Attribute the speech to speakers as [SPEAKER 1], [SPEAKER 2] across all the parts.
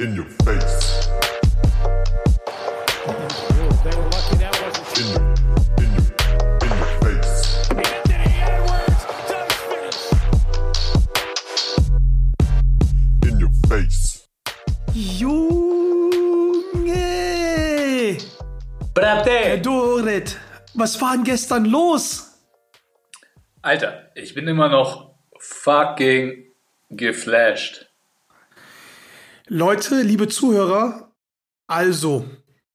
[SPEAKER 1] In your face.
[SPEAKER 2] Junge!
[SPEAKER 3] Brate!
[SPEAKER 2] Dorit, was war denn gestern los?
[SPEAKER 3] Alter, ich bin immer noch fucking geflasht.
[SPEAKER 2] Leute, liebe Zuhörer, also,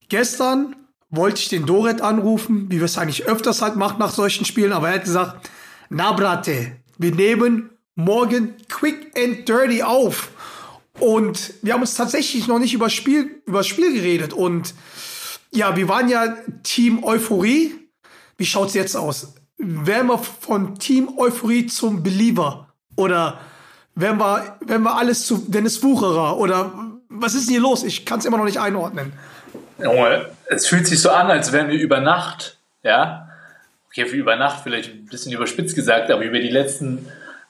[SPEAKER 2] gestern wollte ich den Doret anrufen, wie wir es eigentlich öfters halt machen nach solchen Spielen, aber er hat gesagt, na Brate, wir nehmen morgen quick and dirty auf. Und wir haben uns tatsächlich noch nicht über Spiel, über Spiel geredet. Und ja, wir waren ja Team Euphorie. Wie schaut's jetzt aus? Wären wir von Team Euphorie zum Believer? Oder wären wir, wären wir alles zu Dennis Wucherer? Oder was ist denn hier los? Ich kann es immer noch nicht einordnen.
[SPEAKER 3] Junge, es fühlt sich so an, als wären wir über Nacht, ja, okay, für über Nacht vielleicht ein bisschen überspitzt gesagt, aber über die letzten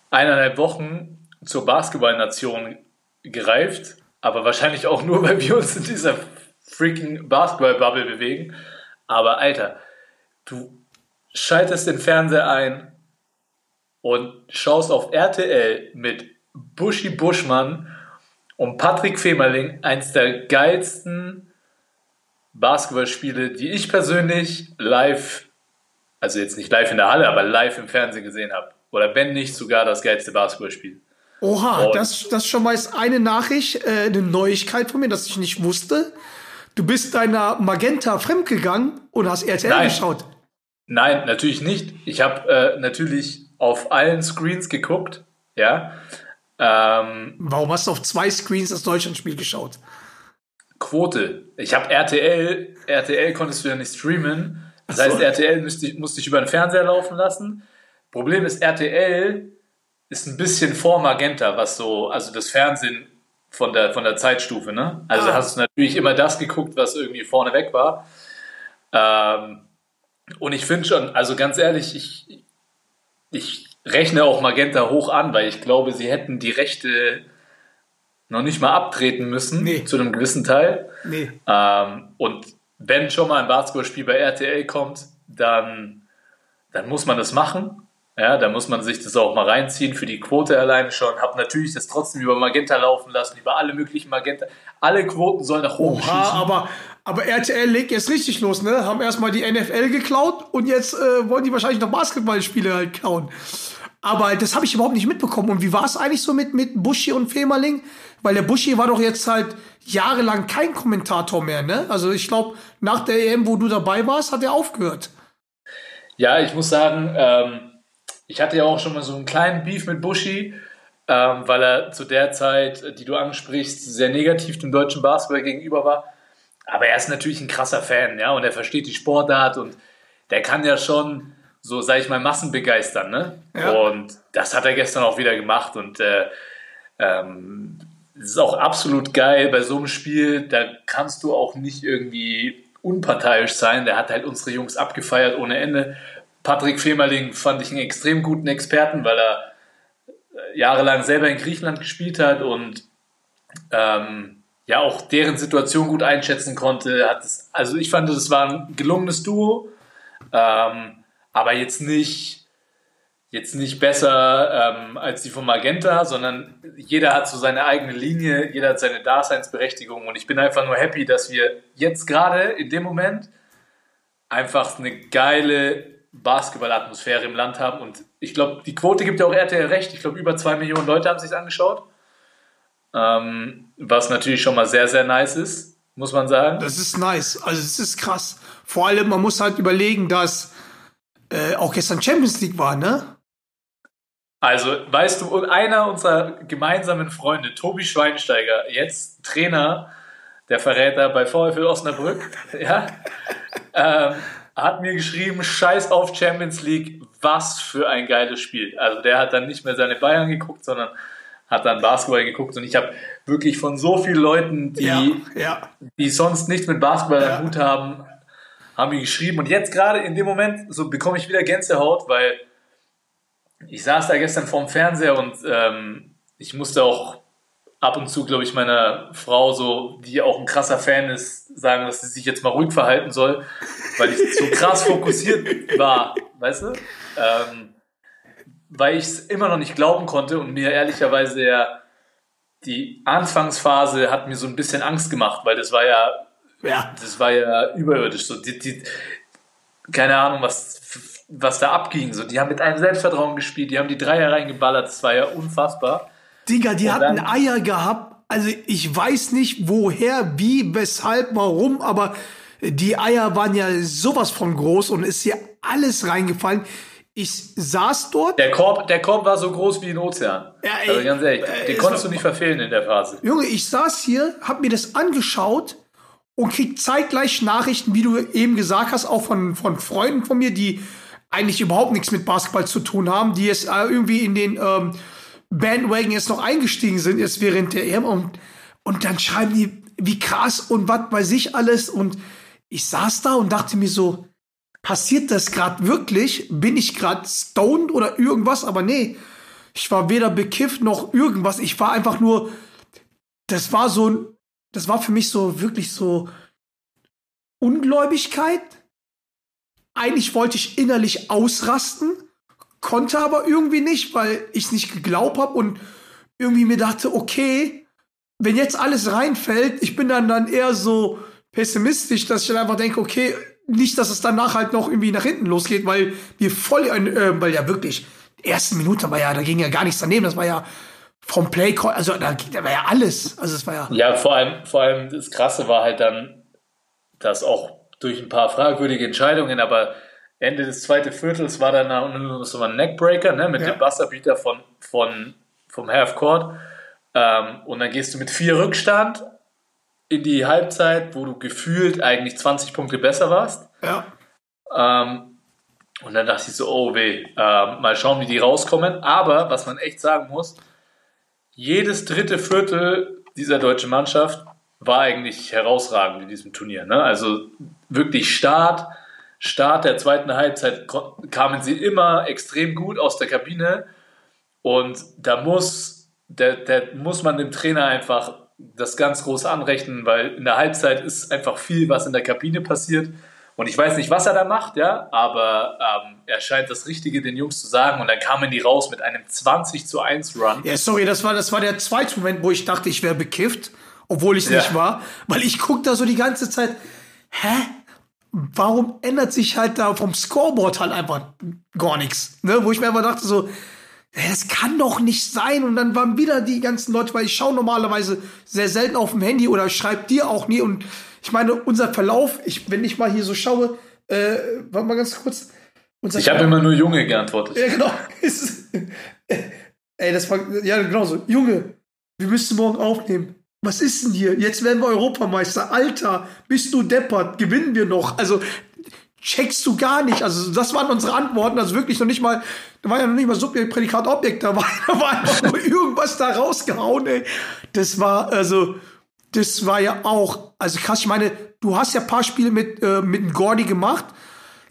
[SPEAKER 3] eineinhalb Wochen zur Basketballnation gereift, aber wahrscheinlich auch nur, weil wir uns in dieser freaking Basketball-Bubble bewegen. Aber Alter, du schaltest den Fernseher ein und schaust auf RTL mit Buschi Buschmann und Patrick Femerling, eins der geilsten Basketballspiele, die ich persönlich live, also jetzt nicht live in der Halle, aber live im Fernsehen gesehen habe. Oder wenn nicht sogar das geilste Basketballspiel.
[SPEAKER 2] Oha,
[SPEAKER 3] Und-
[SPEAKER 2] das, das schon mal ist eine Nachricht, äh, eine Neuigkeit von mir, dass ich nicht wusste. Du bist deiner Magenta fremdgegangen und hast RTL
[SPEAKER 3] Nein.
[SPEAKER 2] geschaut.
[SPEAKER 3] Nein, natürlich nicht. Ich habe äh, natürlich auf allen Screens geguckt, ja. Ähm,
[SPEAKER 2] Warum hast du auf zwei Screens das Deutschlandspiel geschaut?
[SPEAKER 3] Quote. Ich habe RTL, RTL konntest du ja nicht streamen. Das
[SPEAKER 2] so.
[SPEAKER 3] heißt, RTL müsste ich, musste ich über den Fernseher laufen lassen. Problem ist, RTL ist ein bisschen vor Magenta, was so, also das Fernsehen von der, von der Zeitstufe, ne? Also
[SPEAKER 2] Ah.
[SPEAKER 3] hast du natürlich immer das geguckt, was irgendwie vorne weg war. Ähm, und ich finde schon, also ganz ehrlich, ich, ich rechne auch Magenta hoch an, weil ich glaube, sie hätten die Rechte noch nicht mal abtreten müssen,
[SPEAKER 2] Nee.
[SPEAKER 3] zu einem gewissen Teil.
[SPEAKER 2] Nee.
[SPEAKER 3] Ähm, und wenn schon mal ein Basketballspiel bei RTL kommt, dann, dann muss man das machen. Ja, da muss man sich das auch mal reinziehen für die Quote alleine schon. Hab natürlich das trotzdem über Magenta laufen lassen, über alle möglichen Magenta. Alle Quoten sollen nach oben
[SPEAKER 2] Oha,
[SPEAKER 3] schießen.
[SPEAKER 2] aber, aber RTL legt jetzt richtig los, ne? Haben erstmal die NFL geklaut und jetzt äh, wollen die wahrscheinlich noch Basketballspiele halt klauen. Aber das habe ich überhaupt nicht mitbekommen. Und wie war es eigentlich so mit, mit Buschi und Femerling? Weil der Buschi war doch jetzt halt jahrelang kein Kommentator mehr, ne? Also ich glaube, nach der EM, wo du dabei warst, hat er aufgehört.
[SPEAKER 3] Ja, ich muss sagen, ähm, ich hatte ja auch schon mal so einen kleinen Beef mit Buschi, ähm, weil er zu der Zeit, die du ansprichst, sehr negativ dem deutschen Basketball gegenüber war. Aber er ist natürlich ein krasser Fan, ja, und er versteht die Sportart und der kann ja schon so, sag ich mal, Massen begeistern, ne?
[SPEAKER 2] Ja.
[SPEAKER 3] Und das hat er gestern auch wieder gemacht und äh, ähm, es ist auch absolut geil bei so einem Spiel, da kannst du auch nicht irgendwie unparteiisch sein. Der hat halt unsere Jungs abgefeiert ohne Ende. Patrick Femerling fand ich einen extrem guten Experten, weil er äh, jahrelang selber in Griechenland gespielt hat und ähm, ja auch deren Situation gut einschätzen konnte. Hat es, also ich fand, es war ein gelungenes Duo, ähm, aber jetzt nicht jetzt nicht besser ähm, als die von Magenta, sondern jeder hat so seine eigene Linie, jeder hat seine Daseinsberechtigung und ich bin einfach nur happy, dass wir jetzt gerade in dem Moment einfach eine geile Basketballatmosphäre im Land haben und ich glaube, die Quote gibt ja auch RTL recht. Ich glaube, über zwei Millionen Leute haben sich angeschaut, ähm, was natürlich schon mal sehr, sehr nice ist, muss man sagen.
[SPEAKER 2] Das ist nice. Also es ist krass. Vor allem, man muss halt überlegen, dass äh, auch gestern Champions League war, ne?
[SPEAKER 3] Also, weißt du, einer unserer gemeinsamen Freunde, Tobi Schweinsteiger, jetzt Trainer der Verräter bei VfL Osnabrück, ja, ähm, hat mir geschrieben, scheiß auf Champions League, was für ein geiles Spiel. Also der hat dann nicht mehr seine Bayern geguckt, sondern hat dann Basketball geguckt und ich habe wirklich von so vielen Leuten, die,
[SPEAKER 2] ja, ja.
[SPEAKER 3] die sonst nichts mit Basketball
[SPEAKER 2] Ja.
[SPEAKER 3] am Hut haben, haben mir geschrieben. Und jetzt gerade in dem Moment, so bekomme ich wieder Gänsehaut, weil ich saß da gestern vorm Fernseher und ähm, ich musste auch ab und zu, glaube ich, meiner Frau so, die auch ein krasser Fan ist, sagen, dass sie sich jetzt mal ruhig verhalten soll, weil ich so krass fokussiert war, weißt du? Ähm, weil ich es immer noch nicht glauben konnte und mir ehrlicherweise ja die Anfangsphase hat mir so ein bisschen Angst gemacht, weil das war ja,
[SPEAKER 2] Ja.
[SPEAKER 3] das war ja überirdisch. So die, die, keine Ahnung, was, was da abging. So, die haben mit einem Selbstvertrauen gespielt, die haben die Dreier reingeballert, das war ja unfassbar.
[SPEAKER 2] Digga, die
[SPEAKER 3] Und
[SPEAKER 2] hatten
[SPEAKER 3] dann-
[SPEAKER 2] Eier gehabt. Also ich weiß nicht woher, wie, weshalb, warum, aber die Eier waren ja sowas von groß und ist hier alles reingefallen. Ich saß dort,
[SPEAKER 3] Der Korb, der Korb war so groß wie ein Ozean.
[SPEAKER 2] Ja, ey,
[SPEAKER 3] also ganz ehrlich,
[SPEAKER 2] äh,
[SPEAKER 3] den
[SPEAKER 2] es
[SPEAKER 3] konntest du nicht verfehlen in der Phase.
[SPEAKER 2] Junge, ich saß hier, hab mir das angeschaut und krieg zeitgleich Nachrichten, wie du eben gesagt hast, auch von, von Freunden von mir, die eigentlich überhaupt nichts mit Basketball zu tun haben, die jetzt äh, irgendwie in den ähm, Bandwagon jetzt noch eingestiegen sind, jetzt während der EM und, und dann schreiben die, wie krass und was weiß ich alles und ich saß da und dachte mir so, passiert das gerade wirklich? Bin ich gerade stoned oder irgendwas? Aber nee, ich war weder bekifft noch irgendwas. Ich war einfach nur, das war so, ein- das war für mich so wirklich so Ungläubigkeit. Eigentlich wollte ich innerlich ausrasten, konnte aber irgendwie nicht, weil ich es nicht geglaubt habe und irgendwie mir dachte, okay, wenn jetzt alles reinfällt, ich bin dann dann eher so pessimistisch, dass ich dann einfach denke, okay, nicht, dass es danach halt noch irgendwie nach hinten losgeht, weil wir voll, äh, weil ja wirklich, die ersten Minuten war ja, da ging ja gar nichts daneben, das war ja vom Play, also da, da war ja alles, also es war ja,
[SPEAKER 3] Ja, vor allem, vor allem das Krasse war halt dann, dass auch durch ein paar fragwürdige Entscheidungen, aber Ende des zweiten Viertels war dann noch so ein Neckbreaker ne, mit
[SPEAKER 2] Ja.
[SPEAKER 3] dem Buzzerbeater von, von, vom Halfcourt. Ähm, und dann gehst du mit vier Rückstand in die Halbzeit, wo du gefühlt eigentlich 20 Punkte besser warst.
[SPEAKER 2] ja,
[SPEAKER 3] Ähm, und dann dachte ich so, oh weh, ähm, mal schauen, wie die rauskommen. Aber was man echt sagen muss, jedes dritte Viertel dieser deutschen Mannschaft war eigentlich herausragend in diesem Turnier. Ne? Also wirklich Start, Start der zweiten Halbzeit kamen sie immer extrem gut aus der Kabine. Und da muss, der, der muss man dem Trainer einfach das ganz groß anrechnen, weil in der Halbzeit ist einfach viel, was in der Kabine passiert. Und ich weiß nicht, was er da macht, ja, aber ähm, er scheint das Richtige den Jungs zu sagen. Und dann kamen die raus mit einem 20 zu 1 Run.
[SPEAKER 2] ja, sorry, das war, das war der zweite Moment, wo ich dachte, ich wäre bekifft, obwohl ich es
[SPEAKER 3] Ja.
[SPEAKER 2] nicht war, weil ich guck da so die ganze Zeit, hä? Warum ändert sich halt da vom Scoreboard halt einfach gar nichts? Ne? Wo ich mir einfach dachte so, das kann doch nicht sein. Und dann waren wieder die ganzen Leute, weil ich schaue normalerweise sehr selten auf dem Handy oder schreibe dir auch nie. Und ich meine, unser Verlauf, ich, wenn ich mal hier so schaue, äh, warte mal ganz kurz. Unser
[SPEAKER 3] Ich habe immer nur Junge geantwortet.
[SPEAKER 2] ja, genau. Es- Ey, das war, ja, genau so. Junge, wir müssen morgen aufnehmen. Was ist denn hier? Jetzt werden wir Europameister. Alter, bist du deppert? Gewinnen wir noch? Also, checkst du gar nicht. Also, das waren unsere Antworten. Also wirklich noch nicht mal, da war ja noch nicht mal Subjekt, Prädikat, Objekt. Da war, da war einfach nur irgendwas da rausgehauen, ey. Das war, also, das war ja auch, also krass, ich meine, du hast ja ein paar Spiele mit, äh, mit Gordy gemacht.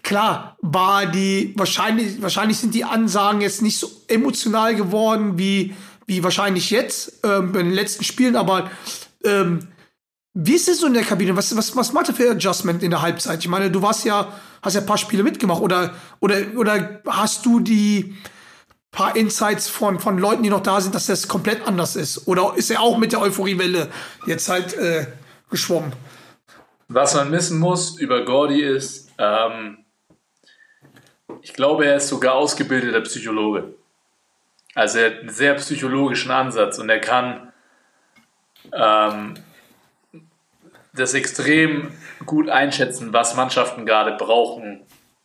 [SPEAKER 2] Klar, war die, wahrscheinlich, wahrscheinlich sind die Ansagen jetzt nicht so emotional geworden wie, wie wahrscheinlich jetzt, ähm, in den letzten Spielen, aber, ähm, wie ist es so in der Kabine? Was, was, was macht er für Adjustment in der Halbzeit? Ich meine, du warst ja, hast ja ein paar Spiele mitgemacht oder, oder, oder hast du die paar Insights von, von Leuten, die noch da sind, dass das komplett anders ist? Oder ist er auch mit der Euphoriewelle jetzt halt äh, geschwommen?
[SPEAKER 3] Was man wissen muss über Gordy ist, ähm, ich glaube, er ist sogar ausgebildeter Psychologe. Also er hat einen sehr psychologischen Ansatz und er kann ähm, das extrem gut einschätzen, was Mannschaften gerade brauchen,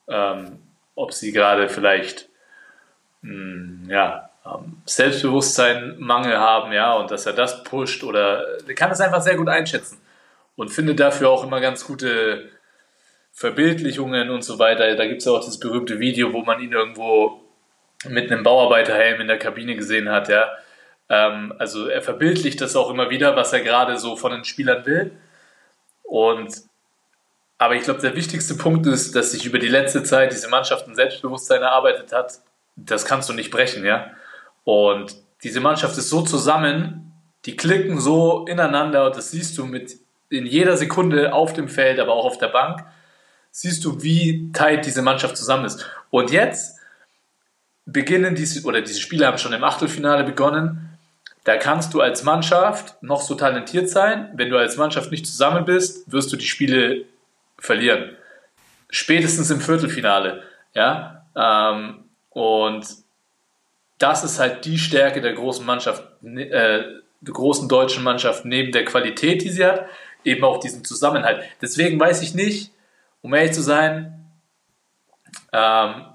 [SPEAKER 3] ähm, ob sie gerade vielleicht mh, ja, ähm, Selbstbewusstsein Mangel haben, ja, und dass er das pusht oder er kann es einfach sehr gut einschätzen und findet dafür auch immer ganz gute Verbildlichungen und so weiter. Da gibt es ja auch dieses berühmte Video, wo man ihn irgendwo mit einem Bauarbeiterhelm in der Kabine gesehen hat, ja. Ähm, also er verbildlicht das auch immer wieder, was er gerade so von den Spielern will. Und aber ich glaube, der wichtigste Punkt ist, dass sich über die letzte Zeit diese Mannschaft ein Selbstbewusstsein erarbeitet hat. Das kannst du nicht brechen, ja. Und diese Mannschaft ist so zusammen, die klicken so ineinander, das siehst du mit in jeder Sekunde auf dem Feld, aber auch auf der Bank, siehst du, wie tight diese Mannschaft zusammen ist. Und jetzt beginnen diese, oder diese Spiele haben schon im Achtelfinale begonnen. Da kannst du als Mannschaft noch so talentiert sein. Wenn du als Mannschaft nicht zusammen bist, wirst du die Spiele verlieren. Spätestens im Viertelfinale. Ja? Ähm, und das ist halt die Stärke der großen Mannschaft, äh, der großen deutschen Mannschaft neben der Qualität, die sie hat, eben auch diesen Zusammenhalt. Deswegen weiß ich nicht, um ehrlich zu sein, ähm,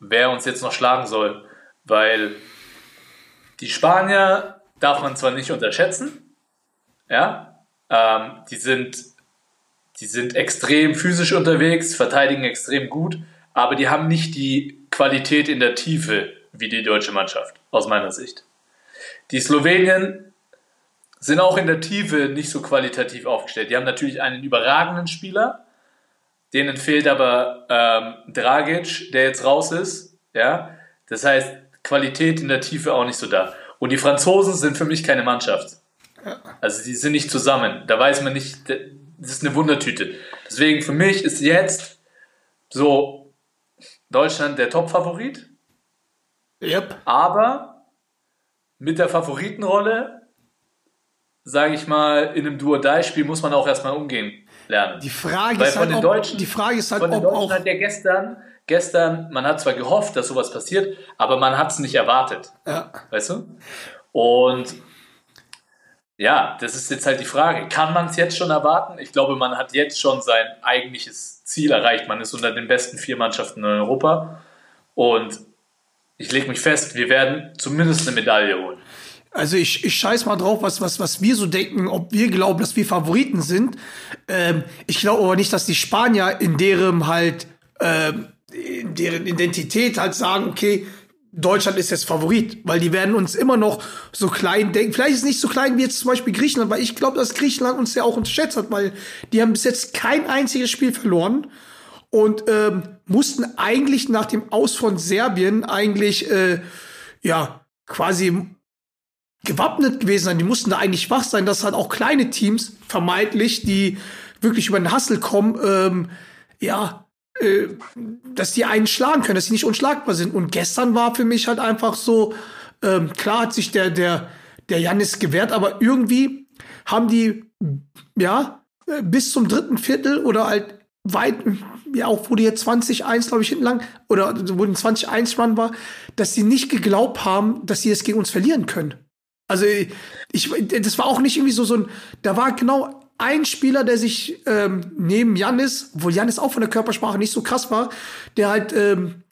[SPEAKER 3] wer uns jetzt noch schlagen soll, weil die Spanier darf man zwar nicht unterschätzen, ja, ähm, die sind, die sind extrem physisch unterwegs, verteidigen extrem gut, aber die haben nicht die Qualität in der Tiefe wie die deutsche Mannschaft, aus meiner Sicht. Die Slowenien sind auch in der Tiefe nicht so qualitativ aufgestellt. Die haben natürlich einen überragenden Spieler, denen fehlt aber ähm, Dragic, der jetzt raus ist. Ja, das heißt, Qualität in der Tiefe auch nicht so da. Und die Franzosen sind für mich keine Mannschaft. Also die sind nicht zusammen. Da weiß man nicht, das ist eine Wundertüte. Deswegen für mich ist jetzt so Deutschland der Top-Favorit.
[SPEAKER 2] Yep.
[SPEAKER 3] Aber mit der Favoritenrolle, sage ich mal, in einem Duo-Die-Spiel muss man auch erstmal umgehen lernen.
[SPEAKER 2] Die Frage
[SPEAKER 3] Weil
[SPEAKER 2] ist
[SPEAKER 3] von
[SPEAKER 2] halt,
[SPEAKER 3] den
[SPEAKER 2] ob,
[SPEAKER 3] Deutschen,
[SPEAKER 2] die Frage ist halt,
[SPEAKER 3] von den
[SPEAKER 2] ob
[SPEAKER 3] Deutschen
[SPEAKER 2] auch,
[SPEAKER 3] hat ja gestern, gestern, man hat zwar gehofft, dass sowas passiert, aber man hat es nicht erwartet.
[SPEAKER 2] ja,
[SPEAKER 3] Weißt du? Und ja, das ist jetzt halt die Frage. Kann man es jetzt schon erwarten? Ich glaube, man hat jetzt schon sein eigentliches Ziel erreicht. Man ist unter den besten vier Mannschaften in Europa. Und ich lege mich fest, wir werden zumindest eine Medaille holen.
[SPEAKER 2] Also ich, ich scheiß mal drauf, was, was, was wir so denken, ob wir glauben, dass wir Favoriten sind. Ähm, ich glaube aber nicht, dass die Spanier in deren halt, ähm, in deren Identität halt sagen, okay, Deutschland ist jetzt Favorit, weil die werden uns immer noch so klein denken. Vielleicht ist es nicht so klein wie jetzt zum Beispiel Griechenland, weil ich glaube, dass Griechenland uns ja auch unterschätzt hat, weil die haben bis jetzt kein einziges Spiel verloren und ähm, mussten eigentlich nach dem Aus von Serbien eigentlich äh, ja quasi gewappnet gewesen sein. Die mussten da eigentlich wach sein, dass halt auch kleine Teams vermeintlich, die wirklich über den Hassel kommen, ähm, ja, äh, dass die einen schlagen können, dass die nicht unschlagbar sind. Und gestern war für mich halt einfach so, ähm, klar hat sich der, der, der Janis gewehrt, aber irgendwie haben die, ja, äh, bis zum dritten Viertel oder halt weit, ja, auch wo die jetzt 20-1, glaube ich, hinten lang, oder wo ein 20-1-Run war, dass sie nicht geglaubt haben, dass sie es gegen uns verlieren können. Also ich, das war auch nicht irgendwie so so ein, da war genau ein Spieler, der sich ähm, neben Janis, obwohl Janis auch von der Körpersprache nicht so krass war, der halt, ähm,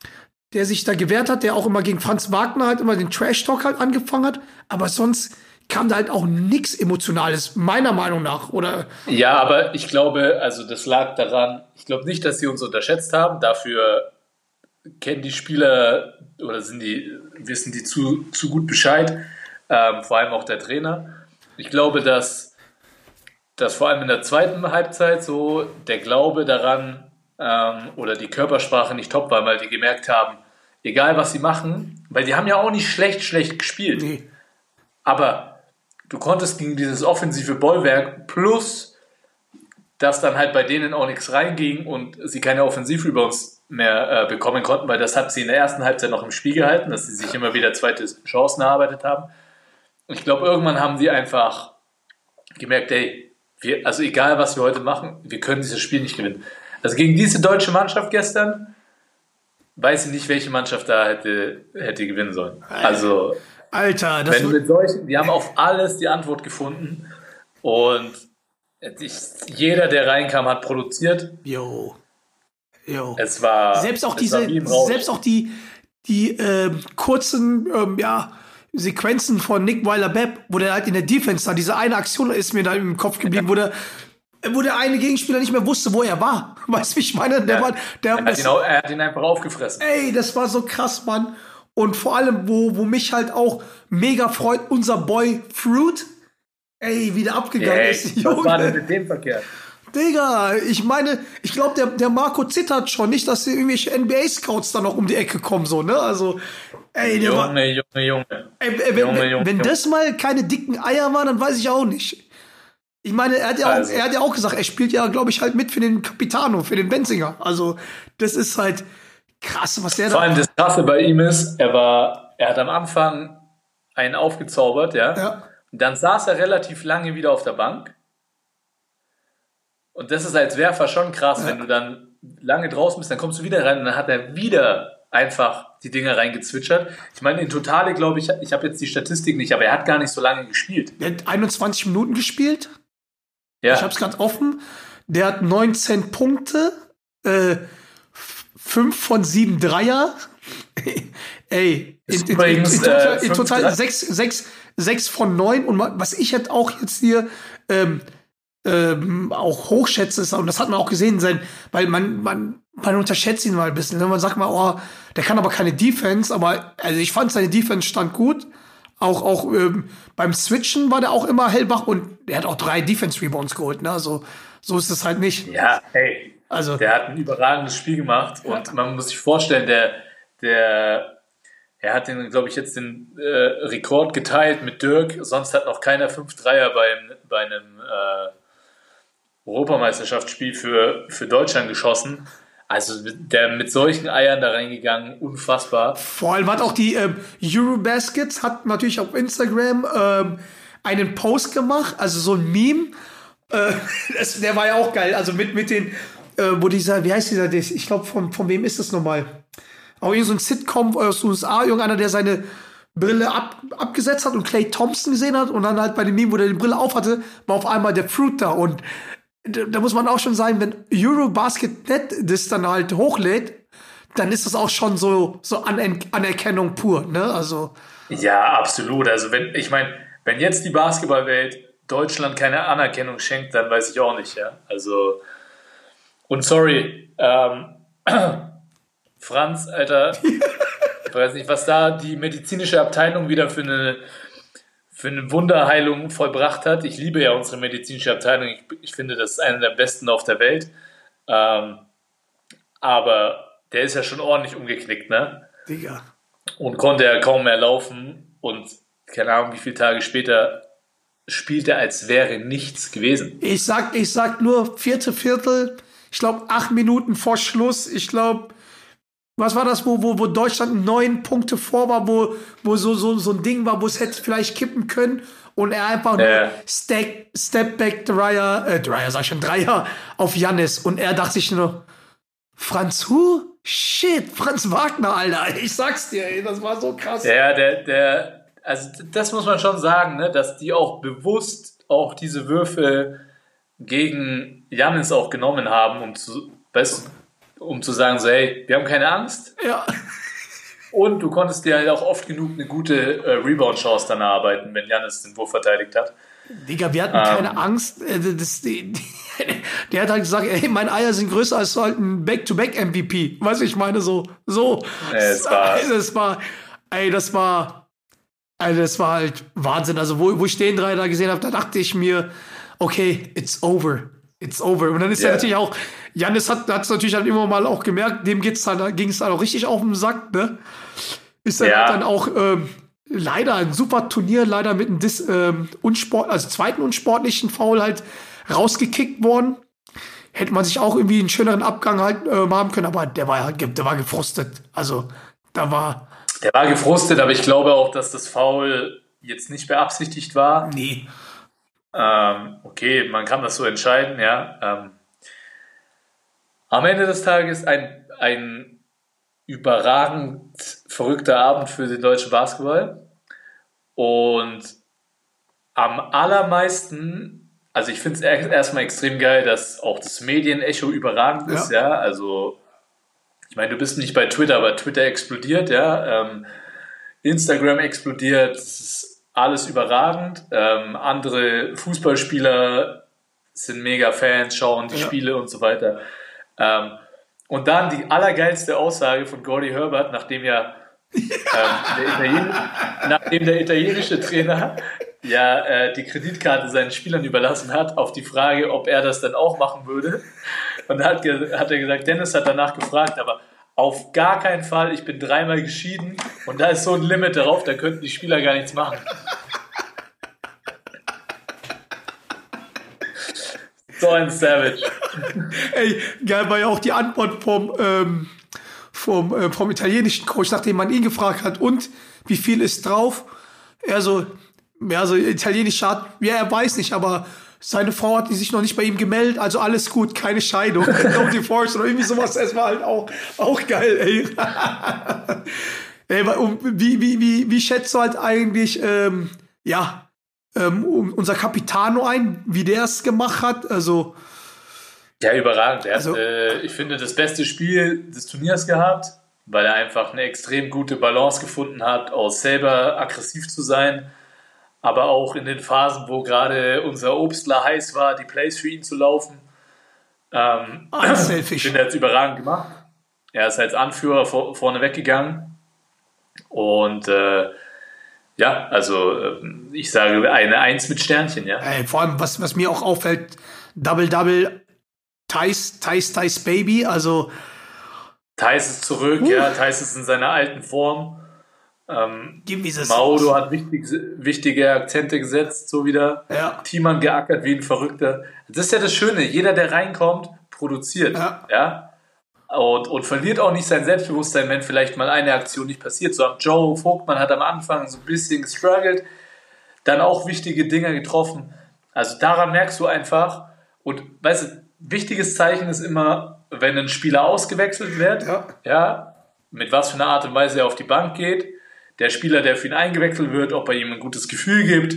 [SPEAKER 2] der sich da gewehrt hat, der auch immer gegen Franz Wagner halt immer den Trash-Talk halt angefangen hat, aber sonst kam da halt auch nichts Emotionales, meiner Meinung nach, oder?
[SPEAKER 3] Ja, aber ich glaube, also das lag daran, ich glaube nicht, dass sie uns unterschätzt haben. Dafür kennen die Spieler oder sind die, wissen die zu, zu gut Bescheid, ähm, vor allem auch der Trainer. Ich glaube, dass, dass vor allem in der zweiten Halbzeit so der Glaube daran ähm, oder die Körpersprache nicht top war, weil die gemerkt haben, egal was sie machen, weil die haben ja auch nicht schlecht, schlecht gespielt.
[SPEAKER 2] Nee.
[SPEAKER 3] Aber du konntest gegen dieses offensive Bollwerk plus, dass dann halt bei denen auch nichts reinging und sie keine Offensive über uns mehr äh, bekommen konnten, weil das hat sie in der ersten Halbzeit noch im Spiel gehalten, dass sie sich immer wieder zweite Chancen erarbeitet haben. Ich glaube, irgendwann haben sie einfach gemerkt, ey, wir, also egal was wir heute machen, wir können dieses Spiel nicht gewinnen. Also gegen diese deutsche Mannschaft gestern, weiß ich nicht, welche Mannschaft da hätte, hätte gewinnen sollen. Also,
[SPEAKER 2] Alter, das
[SPEAKER 3] wenn du mit solchen, die haben auf alles die Antwort gefunden und ich, jeder, der reinkam, hat produziert.
[SPEAKER 2] yo, yo.
[SPEAKER 3] Es war
[SPEAKER 2] selbst auch
[SPEAKER 3] es
[SPEAKER 2] diese, selbst auch die, die ähm, kurzen, ähm, ja, Sequenzen von Nick Weiler-Bepp, wo der halt in der Defense da, diese eine Aktion ist mir da im Kopf geblieben, wo der, wo der eine Gegenspieler nicht mehr wusste, wo er war. Weißt du, wie ich meine? Der
[SPEAKER 3] Ja.
[SPEAKER 2] war, der,
[SPEAKER 3] er, hat ihn, auch- er hat ihn einfach aufgefressen.
[SPEAKER 2] ey, das war so krass, Mann. Und vor allem, wo, wo mich halt auch mega freut, unser Boy Fruit, ey, wieder abgegangen
[SPEAKER 3] Ey,
[SPEAKER 2] ist.
[SPEAKER 3] was war denn mit dem verkehrt?
[SPEAKER 2] Digga, ich meine, ich glaube, der, der Marco zittert schon nicht, dass irgendwelche NBA-Scouts da noch um die Ecke kommen, so, ne? Also, Ey, der war,
[SPEAKER 3] Junge, Junge, Junge.
[SPEAKER 2] ey, ey, wenn,
[SPEAKER 3] Junge,
[SPEAKER 2] wenn,
[SPEAKER 3] Junge,
[SPEAKER 2] wenn
[SPEAKER 3] Junge.
[SPEAKER 2] das mal keine dicken Eier waren, dann weiß ich auch nicht. Ich meine, er hat ja auch,
[SPEAKER 3] Also.
[SPEAKER 2] er hat ja auch gesagt, er spielt ja, glaube ich, halt mit für den Capitano, für den Benzinger. Also, das ist halt krass, was der
[SPEAKER 3] Vor
[SPEAKER 2] da.
[SPEAKER 3] allem das Krasse bei ihm ist, er war, er hat am Anfang einen aufgezaubert, ja.
[SPEAKER 2] Ja.
[SPEAKER 3] Und dann saß er relativ lange wieder auf der Bank. Und das ist als Werfer schon krass, wenn du dann lange draußen bist, dann kommst du wieder rein und dann hat er wieder einfach die Dinger reingezwitschert. Ich meine, in Totale glaube ich, ich habe jetzt die Statistik nicht, aber er hat gar nicht so lange gespielt.
[SPEAKER 2] Der hat 21 Minuten gespielt.
[SPEAKER 3] Ja,
[SPEAKER 2] Ich hab's gerade offen. Der hat 19 Punkte, äh, 5 von 7 Dreier. Ey, in, in,
[SPEAKER 3] übrigens,
[SPEAKER 2] in total,
[SPEAKER 3] äh,
[SPEAKER 2] in total
[SPEAKER 3] Drei-
[SPEAKER 2] 6, 6, 6 von 9. Und was ich halt auch jetzt hier ähm, ähm, auch hochschätze, ist, und das hat man auch gesehen, sein, weil man, man, man unterschätzt ihn mal ein bisschen. ne? Man sagt mal, oh, der kann aber keine Defense, aber also ich fand seine Defense stand gut. Auch, auch ähm, beim Switchen war der auch immer hellwach und er hat auch drei Defense-Rebounds geholt. Ne? Also, so ist es halt nicht.
[SPEAKER 3] ja, hey,
[SPEAKER 2] Also,
[SPEAKER 3] Der hat ein überragendes Spiel gemacht und man muss sich vorstellen, der, der, er hat den, glaube ich, jetzt den äh, Rekord geteilt mit Dirk. Sonst hat noch keiner 5 Dreier beim, bei einem äh, Europameisterschaftsspiel für, für Deutschland geschossen. Also der mit solchen Eiern da reingegangen, unfassbar.
[SPEAKER 2] vor allem hat auch die ähm, Eurobaskets, hat natürlich auf Instagram ähm, einen Post gemacht, also so ein Meme. Äh, das, der war ja auch geil. Also mit, mit den, äh, wo dieser, wie heißt dieser, ich glaube, von, von wem ist das nochmal? Auch irgend so ein Sitcom aus den USA, irgendeiner, der seine Brille ab, abgesetzt hat und Clay Thompson gesehen hat und dann halt bei dem Meme, wo der die Brille auf hatte, war auf einmal der Fruit da und da, muss man auch schon sagen, wenn Eurobasket.net das dann halt hochlädt, dann ist das auch schon so, so Aner Anerkennung pur, ne? Also,
[SPEAKER 3] Ja, absolut. Also wenn, ich meine, wenn jetzt die Basketballwelt Deutschland keine Anerkennung schenkt, dann weiß ich auch nicht, ja. Also, und sorry, ähm, Franz, Alter, ich weiß nicht, was da die medizinische Abteilung wieder für eine, für eine Wunderheilung vollbracht hat. Ich liebe ja unsere medizinische Abteilung. Ich, ich finde, das ist eine der besten auf der Welt. Ähm, aber der ist ja schon ordentlich umgeknickt, ne?
[SPEAKER 2] Digga.
[SPEAKER 3] und konnte ja kaum mehr laufen und keine Ahnung, wie viele Tage später spielt er, als wäre nichts gewesen.
[SPEAKER 2] Ich sag, ich sag nur vierte Viertel, ich glaube acht Minuten vor Schluss, ich glaube, was war das, wo, wo, wo Deutschland neun Punkte vor war, wo, wo so, so, so ein Ding war, wo es hätte vielleicht kippen können und er einfach nur
[SPEAKER 3] Ja.
[SPEAKER 2] Step, Back Dreier, äh, Dreier, sag ich schon, Dreier auf Jannis und er dachte sich nur, Franz Hu? Shit, Franz Wagner, Alter, ich sag's dir, ey, das war so krass.
[SPEAKER 3] Ja, der, der, also das muss man schon sagen, ne, dass die auch bewusst auch diese Würfe gegen Janis auch genommen haben, um zu, weißt, du, um zu sagen, so, hey, wir haben keine Angst
[SPEAKER 2] Ja.
[SPEAKER 3] und du konntest dir halt auch oft genug eine gute äh, Rebound-Chance dann erarbeiten, wenn Janis den Wurf verteidigt hat.
[SPEAKER 2] Digga, wir hatten
[SPEAKER 3] Ähm.
[SPEAKER 2] keine Angst. Äh, Das, die, die, der hat halt gesagt, ey, meine Eier sind größer als halt ein Back-to-Back-MVP. Weißt du, ich meine, so, so.
[SPEAKER 3] Ja, es war-
[SPEAKER 2] Also, das war, ey, das war, also das war halt Wahnsinn. Also, wo, wo ich den drei da gesehen habe, da dachte ich mir, okay, it's over. It's over. Und dann ist
[SPEAKER 3] Ja.
[SPEAKER 2] ja natürlich auch, Janis hat es natürlich halt immer mal auch gemerkt, dem geht's halt, ging es halt auch richtig auf den Sack, ne? Ist dann,
[SPEAKER 3] Ja.
[SPEAKER 2] dann auch ähm, leider ein super Turnier, leider mit einem Dis, ähm, unsport, also zweiten unsportlichen Foul halt rausgekickt worden. Hätte man sich auch irgendwie einen schöneren Abgang halt äh, haben können, aber der war, ja- der war gefrustet. Also da war,
[SPEAKER 3] Der war gefrustet, aber ich glaube auch, dass das Foul jetzt nicht beabsichtigt war.
[SPEAKER 2] nee.
[SPEAKER 3] Ähm, okay, man kann das so entscheiden, ja. Ähm, am Ende des Tages ein, ein überragend verrückter Abend für den deutschen Basketball. Und am allermeisten, also ich finde es erstmal extrem geil, dass auch das Medienecho überragend ist, ja. Also, ich meine, du bist nicht bei Twitter, aber Twitter explodiert, ja. Ähm, Instagram explodiert, es ist alles überragend. Ähm, andere Fußballspieler sind mega Fans, schauen die
[SPEAKER 2] Ja.
[SPEAKER 3] Spiele und so weiter. Ähm, und dann die allergeilste Aussage von Gordy Herbert, nachdem ja ähm, der nachdem der italienische Trainer ja äh, die Kreditkarte seinen Spielern überlassen hat, auf die Frage, ob er das dann auch machen würde. Und da hat, hat er gesagt, Dennis hat danach gefragt, aber auf gar keinen Fall, ich bin dreimal geschieden und da ist so ein Limit darauf, da könnten die Spieler gar nichts machen. So ein Savage.
[SPEAKER 2] Ey, geil war ja auch die Antwort vom, ähm, vom, äh, vom italienischen Coach, nachdem man ihn gefragt hat, und wie viel ist drauf? Er so, ja, so italienisch hat, ja, er weiß nicht, aber seine Frau hat sich noch nicht bei ihm gemeldet, also alles gut, keine Scheidung, no divorce oder irgendwie sowas. Es war halt auch, auch geil, ey. ey wie, wie, wie, wie schätzt du halt eigentlich, ähm, ja, ähm, unser Capitano ein, wie der es gemacht hat? Also,
[SPEAKER 3] Ja, überragend. Er
[SPEAKER 2] Also-
[SPEAKER 3] hat, äh, ich finde, das beste Spiel des Turniers gehabt, weil er einfach eine extrem gute Balance gefunden hat, aus selber aggressiv zu sein, aber auch in den Phasen, wo gerade unser Obstler heiß war, die Plays für ihn zu laufen. Ähm,
[SPEAKER 2] ah,
[SPEAKER 3] ich
[SPEAKER 2] selfish.
[SPEAKER 3] finde, er es überragend gemacht. Er ist als Anführer vor, vorne weggegangen. Und äh, ja, also ähm, ich sage eine Eins mit Sternchen, ja.
[SPEAKER 2] Ey, vor allem, was, was mir auch auffällt, Double Double, Thais, Thais, Thais Baby, also,
[SPEAKER 3] Thais ist zurück,
[SPEAKER 2] Uh.
[SPEAKER 3] ja, Thais ist in seiner alten Form. Ähm. Maudo hat wichtig, wichtige Akzente gesetzt, so wieder.
[SPEAKER 2] Ja.
[SPEAKER 3] Thiemann geackert wie ein Verrückter. Das ist ja das Schöne, jeder, der reinkommt, produziert.
[SPEAKER 2] Ja.
[SPEAKER 3] Ja. Und, und verliert auch nicht sein Selbstbewusstsein, wenn vielleicht mal eine Aktion nicht passiert. So am Joe Vogtmann hat am Anfang so ein bisschen gestruggelt, dann auch wichtige Dinge getroffen. Also daran merkst du einfach, und weißt du, wichtiges Zeichen ist immer, wenn ein Spieler ausgewechselt wird,
[SPEAKER 2] Ja.
[SPEAKER 3] ja, mit was für einer Art und Weise er auf die Bank geht, der Spieler, der für ihn eingewechselt wird, ob er ihm ein gutes Gefühl gibt,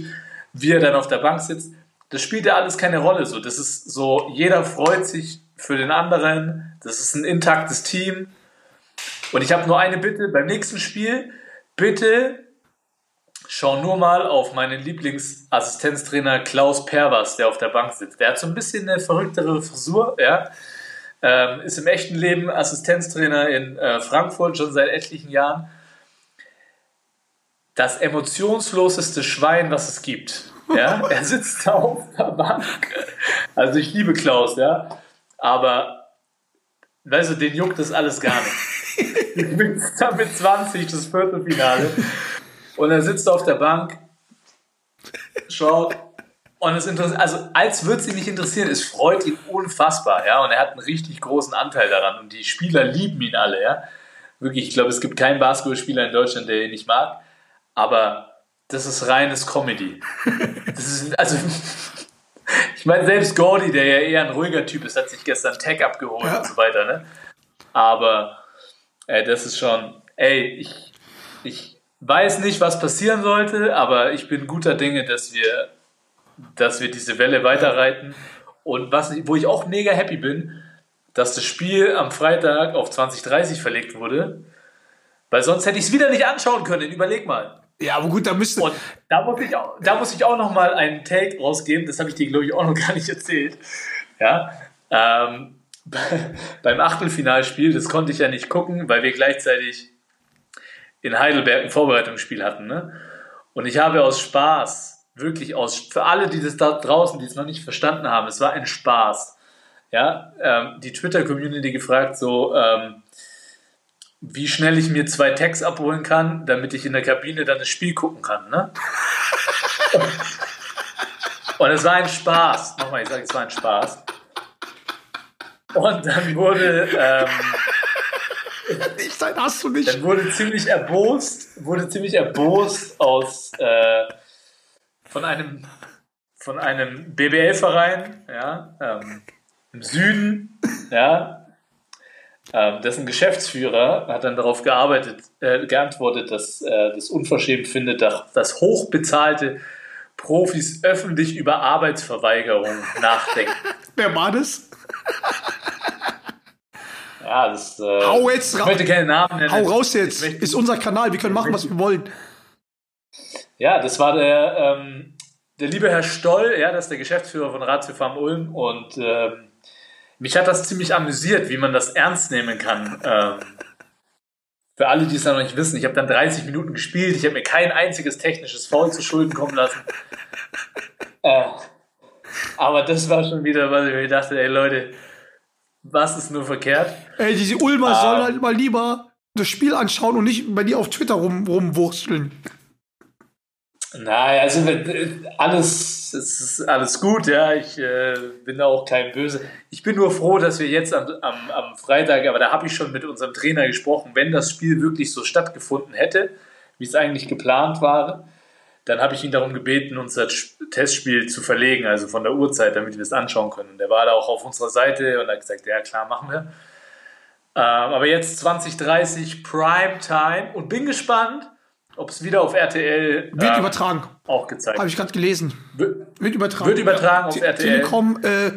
[SPEAKER 3] wie er dann auf der Bank sitzt, das spielt ja alles keine Rolle. So, das ist so, jeder freut sich für den anderen, das ist ein intaktes Team. Und ich habe nur eine Bitte beim nächsten Spiel, bitte schau nur mal auf meinen Lieblingsassistenztrainer Klaus Pervas, der auf der Bank sitzt. Der hat so ein bisschen eine verrücktere Frisur, ja. Ähm, ist im echten Leben Assistenztrainer in äh, Frankfurt schon seit etlichen Jahren. Das emotionsloseste Schwein, was es gibt. Ja? er sitzt da auf der Bank. Also ich liebe Klaus, ja. Aber weißt du, den juckt das alles gar nicht. Du gewinnst da mit 20 das Viertelfinale. Und er sitzt auf der Bank, schaut und es interessiert, also als würde es ihn nicht interessieren, es freut ihn unfassbar, ja, und er hat einen richtig großen Anteil daran und die Spieler lieben ihn alle, ja. Wirklich, ich glaube, es gibt keinen Basketballspieler in Deutschland, der ihn nicht mag, aber das ist reines Comedy. Das ist, also, ich meine, selbst Gordy, der ja eher ein ruhiger Typ ist, hat sich gestern Tag abgeholt
[SPEAKER 2] Ja.
[SPEAKER 3] und so weiter, ne? Aber, ey, das ist schon, ey, ich, ich weiß nicht, was passieren sollte, aber ich bin guter Dinge, dass wir, dass wir diese Welle weiterreiten. Und was, wo ich auch mega happy bin, dass das Spiel am Freitag auf 2030 verlegt wurde, weil sonst hätte ich es wieder nicht anschauen können. Überleg mal.
[SPEAKER 2] Ja, aber gut, da müsste.
[SPEAKER 3] Und da muss ich auch, da muss ich auch noch mal einen Take rausgeben. Das habe ich dir, glaube ich, auch noch gar nicht erzählt. Ja, ähm, beim Achtelfinalspiel, das konnte ich ja nicht gucken, weil wir gleichzeitig in Heidelberg ein Vorbereitungsspiel hatten. Ne? Und ich habe aus Spaß, wirklich aus, für alle, die das da draußen, die es noch nicht verstanden haben, es war ein Spaß. Ja, ähm, die Twitter-Community gefragt, so, ähm, wie schnell ich mir zwei Tags abholen kann, damit ich in der Kabine dann das Spiel gucken kann. Ne? Und es war ein Spaß. Nochmal, ich sage, es war ein Spaß. Und dann wurde, ähm,
[SPEAKER 2] nicht sein, hast du nicht.
[SPEAKER 3] dann wurde ziemlich erbost, wurde ziemlich erbost aus äh, von einem von einem BBL-Verein, ja, ähm, im Süden, ja, ähm, dessen Geschäftsführer hat dann darauf gearbeitet, äh, geantwortet, dass er das unverschämt findet, dass, dass hochbezahlte Profis öffentlich über Arbeitsverweigerung nachdenken.
[SPEAKER 2] Wer war das?
[SPEAKER 3] Ja, das. Äh,
[SPEAKER 2] Hau jetzt
[SPEAKER 3] ich
[SPEAKER 2] ra-
[SPEAKER 3] möchte keine Namen nennen.
[SPEAKER 2] Hau raus jetzt.
[SPEAKER 3] Ich möchte-
[SPEAKER 2] Ist unser Kanal. Wir können machen, was wir wollen.
[SPEAKER 3] Ja, das war der, ähm, der liebe Herr Stoll, ja, das ist der Geschäftsführer von Ratio Farm Ulm und ähm, mich hat das ziemlich amüsiert, wie man das ernst nehmen kann. Ähm, für alle, die es noch nicht wissen, ich habe dann 30 Minuten gespielt, ich habe mir kein einziges technisches Foul zu Schulden kommen lassen. Äh, aber das war schon wieder, was ich mir dachte, ey Leute, Was ist nur verkehrt?
[SPEAKER 2] Ey, diese Ulmer
[SPEAKER 3] Ah.
[SPEAKER 2] sollen halt mal lieber das Spiel anschauen und nicht bei dir auf Twitter rum, rumwursteln.
[SPEAKER 3] Nein, also äh, alles, es ist alles gut, ja. Ich äh, bin da auch kein Böse. Ich bin nur froh, dass wir jetzt am, am, am Freitag, aber da habe ich schon mit unserem Trainer gesprochen, wenn das Spiel wirklich so stattgefunden hätte, wie es eigentlich geplant war, dann habe ich ihn darum gebeten, unser Sch- Testspiel zu verlegen, also von der Uhrzeit, damit wir es anschauen können. Der war da auch auf unserer Seite und hat gesagt, ja klar, machen wir. Ähm, aber jetzt 2030 Primetime und bin gespannt, ob es wieder auf RTL
[SPEAKER 2] Wird
[SPEAKER 3] ähm,
[SPEAKER 2] übertragen.
[SPEAKER 3] auch gezeigt
[SPEAKER 2] Habe ich gerade gelesen.
[SPEAKER 3] wird.
[SPEAKER 2] Wird übertragen.
[SPEAKER 3] Wird übertragen auf
[SPEAKER 2] Te-
[SPEAKER 3] RTL.
[SPEAKER 2] Telekom, äh,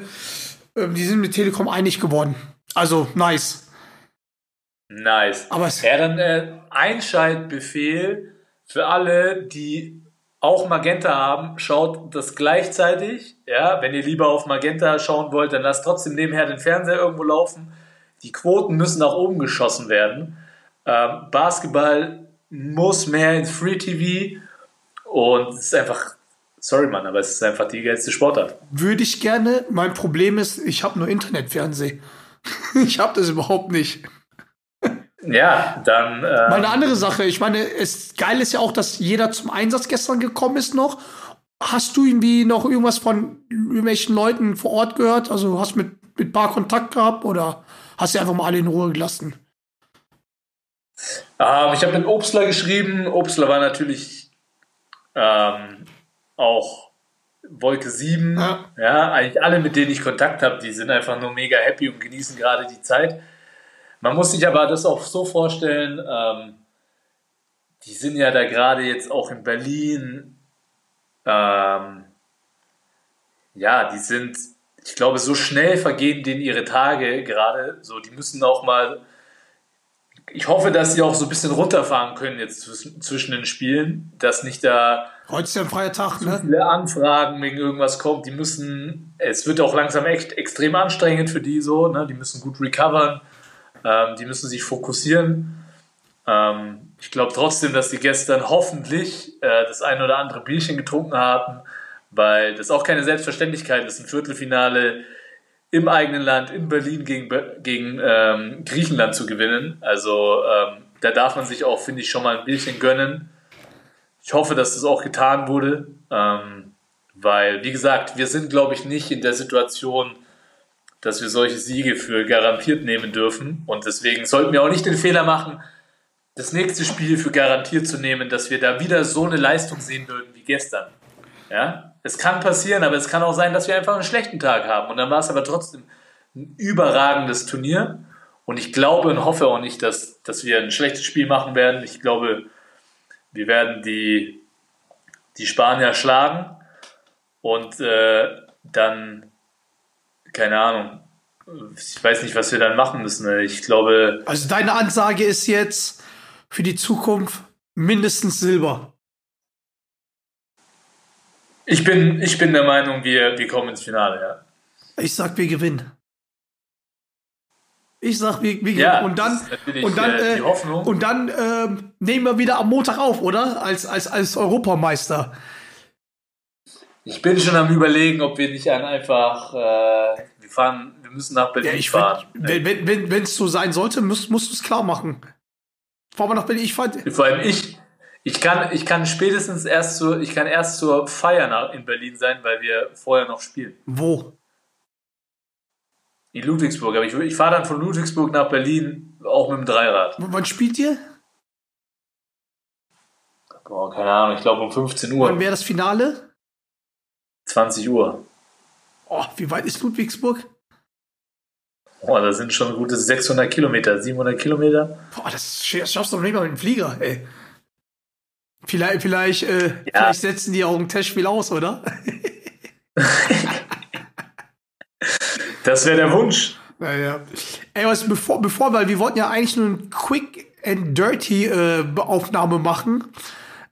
[SPEAKER 2] äh, die sind mit Telekom einig geworden. Also, nice.
[SPEAKER 3] Nice.
[SPEAKER 2] Aber es-
[SPEAKER 3] ja, dann äh, Einschaltbefehl für alle, die auch Magenta haben, schaut das gleichzeitig. Ja, wenn ihr lieber auf Magenta schauen wollt, dann lasst trotzdem nebenher den Fernseher irgendwo laufen. Die Quoten müssen nach oben geschossen werden. Ähm, Basketball muss mehr ins Free TV und es ist einfach, sorry Mann, aber es ist einfach die geilste Sportart.
[SPEAKER 2] Würde ich gerne. Mein Problem ist, ich habe nur Internetfernsehen. ich habe das überhaupt nicht.
[SPEAKER 3] Ja, dann
[SPEAKER 2] Mal
[SPEAKER 3] äh,
[SPEAKER 2] eine andere Sache. Ich meine, es geil ist ja auch, dass jeder zum Einsatz gestern gekommen ist noch. Hast du irgendwie noch irgendwas von irgendwelchen Leuten vor Ort gehört? Also hast mit mit ein paar Kontakt gehabt oder hast du einfach mal alle in Ruhe gelassen?
[SPEAKER 3] Ähm, ich habe mit Obstler geschrieben. Obstler war natürlich ähm, auch Wolke 7.
[SPEAKER 2] Ja.
[SPEAKER 3] Ja. eigentlich alle, mit denen ich Kontakt habe, die sind einfach nur mega happy und genießen gerade die Zeit. Man muss sich aber das auch so vorstellen, ähm, die sind ja da gerade jetzt auch in Berlin. Ähm, ja, die sind, ich glaube, so schnell vergehen denen ihre Tage gerade. So, die müssen auch mal ich hoffe, dass sie auch so ein bisschen runterfahren können jetzt zwischen, den Spielen, dass nicht da
[SPEAKER 2] Heute ist ja ein freier Tag, ne?
[SPEAKER 3] viele Anfragen wegen irgendwas kommt. Die müssen, es wird auch langsam echt extrem anstrengend für die so, ne? die müssen gut recovern, ähm, die müssen sich fokussieren. Ähm, ich glaube trotzdem, dass die gestern hoffentlich äh, das ein oder andere Bierchen getrunken haben, weil das auch keine Selbstverständlichkeit ist, ein Viertelfinale im eigenen Land, in Berlin gegen, gegen ähm, Griechenland zu gewinnen. Also ähm, da darf man sich auch, finde ich, schon mal ein Bierchen gönnen. Ich hoffe, dass das auch getan wurde, ähm, weil, wie gesagt, wir sind, glaube ich, nicht in der Situation, dass wir solche Siege für garantiert nehmen dürfen. Und deswegen sollten wir auch nicht den Fehler machen, das nächste Spiel für garantiert zu nehmen, dass wir da wieder so eine Leistung sehen würden wie gestern. Ja, es kann passieren, aber es kann auch sein, dass wir einfach einen schlechten Tag haben. Und dann war es aber trotzdem ein überragendes Turnier. Und ich glaube und hoffe auch nicht, dass, dass wir ein schlechtes Spiel machen werden. Ich glaube, wir werden die, die Spanier schlagen und äh, dann, keine Ahnung, ich weiß nicht, was wir dann machen müssen. Ich glaube,
[SPEAKER 2] Also deine Ansage ist jetzt für die Zukunft mindestens Silber.
[SPEAKER 3] Ich bin, ich bin der Meinung, wir, wir kommen ins Finale. Ja.
[SPEAKER 2] Ich sag, wir gewinnen. Ich sag, wir, wir
[SPEAKER 3] Ja,
[SPEAKER 2] gewinnen. Und dann, und dann,
[SPEAKER 3] äh,
[SPEAKER 2] äh,
[SPEAKER 3] die Hoffnung.
[SPEAKER 2] und dann ähm, nehmen wir wieder am Montag auf, oder? Als, als, als Europameister.
[SPEAKER 3] Ich bin schon am überlegen, ob wir nicht einfach, äh, wir fahren, wir müssen nach Berlin
[SPEAKER 2] Ja, ich
[SPEAKER 3] fahren.
[SPEAKER 2] find, wenn wenn wenn es so sein sollte, musst, musst du es klar machen. Fahren wir nach Berlin. Ich fand,
[SPEAKER 3] Vor allem ich, ich kann, ich kann spätestens erst zur, ich kann erst zur Feier nach, in Berlin sein, weil wir vorher noch spielen.
[SPEAKER 2] wo?
[SPEAKER 3] In Ludwigsburg. Aber ich, ich fahre dann von Ludwigsburg nach Berlin auch mit dem Dreirad.
[SPEAKER 2] W- Wann spielt ihr?
[SPEAKER 3] Boah, keine Ahnung, ich glaube um 15
[SPEAKER 2] Wann
[SPEAKER 3] Uhr,
[SPEAKER 2] wäre das Finale?
[SPEAKER 3] 20 Uhr.
[SPEAKER 2] Oh, wie weit ist Ludwigsburg?
[SPEAKER 3] Boah, das sind schon gute 600 Kilometer, 700 Kilometer.
[SPEAKER 2] Boah, das schaffst du doch nicht mal mit dem Flieger, ey. Vielleicht, vielleicht, äh, vielleicht setzen die auch ein Testspiel aus, oder?
[SPEAKER 3] Das wäre der Wunsch.
[SPEAKER 2] Naja. Ey, was, bevor, bevor, weil wir wollten ja eigentlich nur eine Quick and Dirty äh, Aufnahme machen.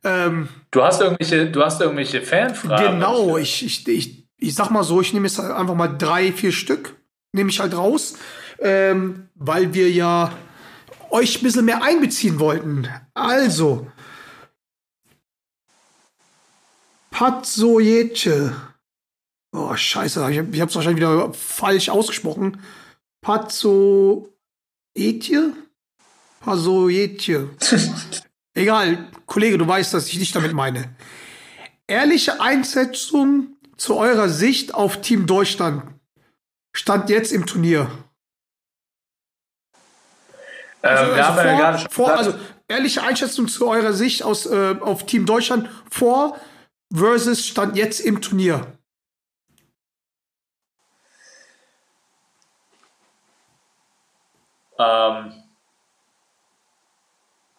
[SPEAKER 2] Ähm,
[SPEAKER 3] Du hast irgendwelche, du hast irgendwelche Fanfragen.
[SPEAKER 2] genau, ich, ich, ich, ich sag mal so, ich nehme jetzt einfach mal drei, vier Stück, nehme ich halt raus, ähm, weil wir ja euch ein bisschen mehr einbeziehen wollten. Also, Patsojece. Oh, scheiße, ich, hab- ich habe es wahrscheinlich wieder falsch ausgesprochen. Pazzo Etje? Pasoetje. Egal, Kollege, du weißt, dass ich dich damit meine. Ehrliche Einschätzung zu eurer Sicht auf Team Deutschland. Stand jetzt im Turnier.
[SPEAKER 3] Ähm, wir haben ja gerade schon
[SPEAKER 2] vor,
[SPEAKER 3] gesagt,
[SPEAKER 2] also ehrliche Einschätzung zu eurer Sicht aus, äh, auf Team Deutschland vor versus Stand jetzt im Turnier.
[SPEAKER 3] Ähm,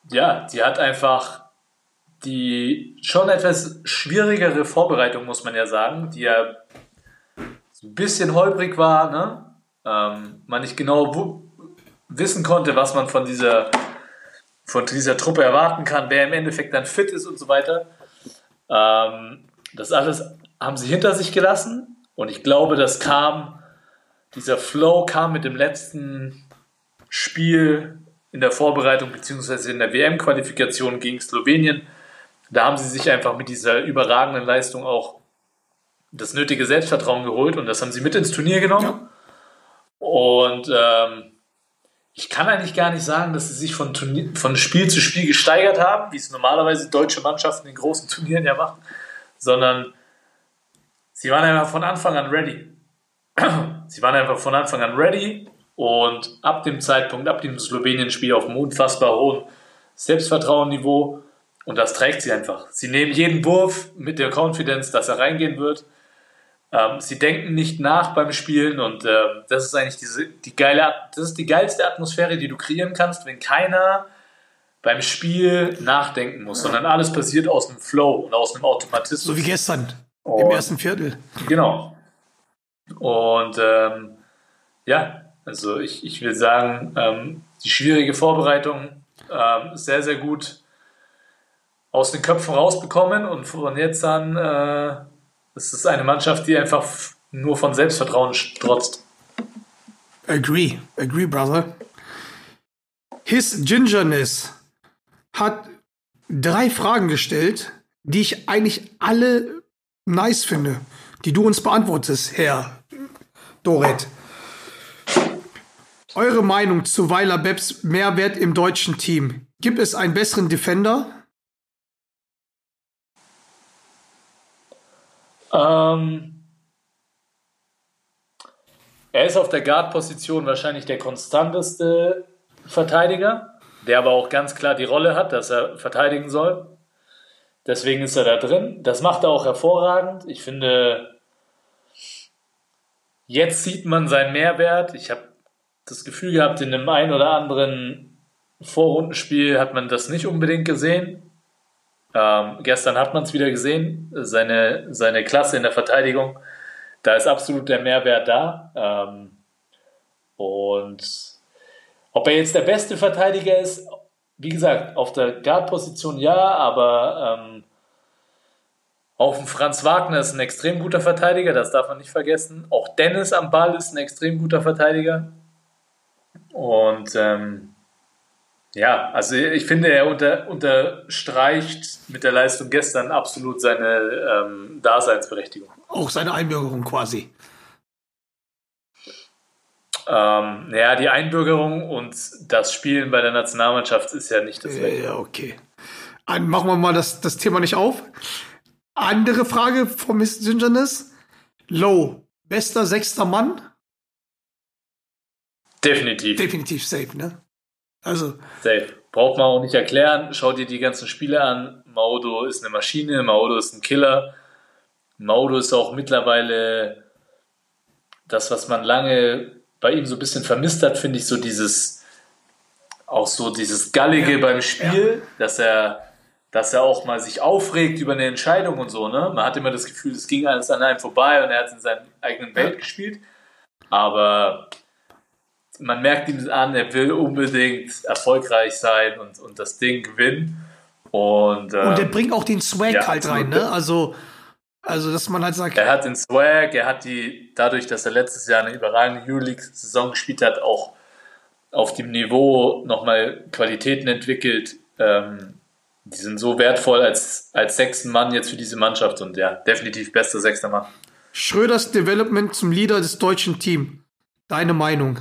[SPEAKER 3] ja, die hat einfach die schon etwas schwierigere Vorbereitung, muss man ja sagen, die ja ein bisschen holprig war, ne? Ähm, man nicht genau wissen konnte, was man von dieser, von dieser Truppe erwarten kann, wer im Endeffekt dann fit ist und so weiter. Ähm, das alles haben sie hinter sich gelassen und ich glaube, das kam, dieser Flow kam mit dem letzten Spiel in der Vorbereitung beziehungsweise in der WM-Qualifikation gegen Slowenien. Da haben sie sich einfach mit dieser überragenden Leistung auch das nötige Selbstvertrauen geholt und das haben sie mit ins Turnier genommen. Und ähm, ich kann eigentlich gar nicht sagen, dass sie sich von, Turnier, von Spiel zu Spiel gesteigert haben, wie es normalerweise deutsche Mannschaften in großen Turnieren ja machen, sondern sie waren einfach von Anfang an ready. Sie waren einfach von Anfang an ready und ab dem Zeitpunkt, ab dem Slowenien-Spiel auf einem unfassbar hohen Selbstvertrauenniveau und das trägt sie einfach. Sie nehmen jeden Wurf mit der Confidence, dass er reingehen wird. Ähm, sie denken nicht nach beim Spielen und äh, das ist eigentlich diese, die geile, das ist die geilste Atmosphäre, die du kreieren kannst, wenn keiner beim Spiel nachdenken muss, sondern alles passiert aus dem Flow und aus einem Automatismus.
[SPEAKER 2] So wie gestern im
[SPEAKER 3] Und-
[SPEAKER 2] ersten Viertel.
[SPEAKER 3] Genau. Und ähm, ja, also ich, ich will sagen, ähm, die schwierige Vorbereitung ähm, sehr, sehr gut aus den Köpfen rausbekommen und von jetzt an äh, ist es eine Mannschaft, die einfach nur von Selbstvertrauen strotzt.
[SPEAKER 2] Agree, agree, brother. His Gingerness hat drei Fragen gestellt, die ich eigentlich alle nice finde, die du uns beantwortest, Herr Doret. Eure Meinung zu Weiler Beps Mehrwert im deutschen Team? Gibt es einen besseren Defender?
[SPEAKER 3] Ähm, er ist auf der Guard-Position wahrscheinlich der konstanteste Verteidiger, der aber auch ganz klar die Rolle hat, dass er verteidigen soll. Deswegen ist er da drin. Das macht er auch hervorragend. Ich finde, jetzt sieht man seinen Mehrwert. Ich habe das Gefühl gehabt, in einem ein oder anderen Vorrundenspiel hat man das nicht unbedingt gesehen. Ähm, gestern hat man es wieder gesehen, seine, seine Klasse in der Verteidigung. Da ist absolut der Mehrwert da. Ähm, und ob er jetzt der beste Verteidiger ist, wie gesagt, auf der Guard-Position ja, aber ähm, dem Franz Wagner ist ein extrem guter Verteidiger, das darf man nicht vergessen. Auch Dennis am Ball ist ein extrem guter Verteidiger. Und ähm, ja, also ich finde, er unter, unterstreicht mit der Leistung gestern absolut seine ähm, Daseinsberechtigung.
[SPEAKER 2] Auch seine Einbürgerung quasi.
[SPEAKER 3] Ähm, ja, die Einbürgerung und das Spielen bei der Nationalmannschaft ist ja nicht das
[SPEAKER 2] Ja,
[SPEAKER 3] Gleiche.
[SPEAKER 2] ja, okay. Dann machen wir mal das, das Thema nicht auf. Andere Frage von Miss Gingerness. Low, bester sechster Mann?
[SPEAKER 3] Definitiv.
[SPEAKER 2] Definitiv safe, ne? Also,
[SPEAKER 3] Safe. Braucht man auch nicht erklären. Schau dir die ganzen Spiele an. Maudo ist eine Maschine, Maudo ist ein Killer. Maudo ist auch mittlerweile das, was man lange bei ihm so ein bisschen vermisst hat, finde ich, so dieses, auch so dieses Gallige beim Spiel, dass er, dass er auch mal sich aufregt über eine Entscheidung und so, ne? Man hat immer das Gefühl, es ging alles an einem vorbei und er hat in seiner eigenen Welt gespielt. Aber man merkt ihm an, er will unbedingt erfolgreich sein und, und das Ding gewinnen. Und, ähm,
[SPEAKER 2] und der bringt auch den Swag
[SPEAKER 3] ja,
[SPEAKER 2] halt rein, ne? Also, also, dass man halt sagt,
[SPEAKER 3] er hat den Swag, er hat die, dadurch, dass er letztes Jahr eine überragende Euroleague-Saison gespielt hat, auch auf dem Niveau nochmal Qualitäten entwickelt. Ähm, die sind so wertvoll als, als sechsten Mann jetzt für diese Mannschaft und ja, definitiv bester sechster Mann.
[SPEAKER 2] Schröders Development zum Leader des deutschen Teams. Deine Meinung?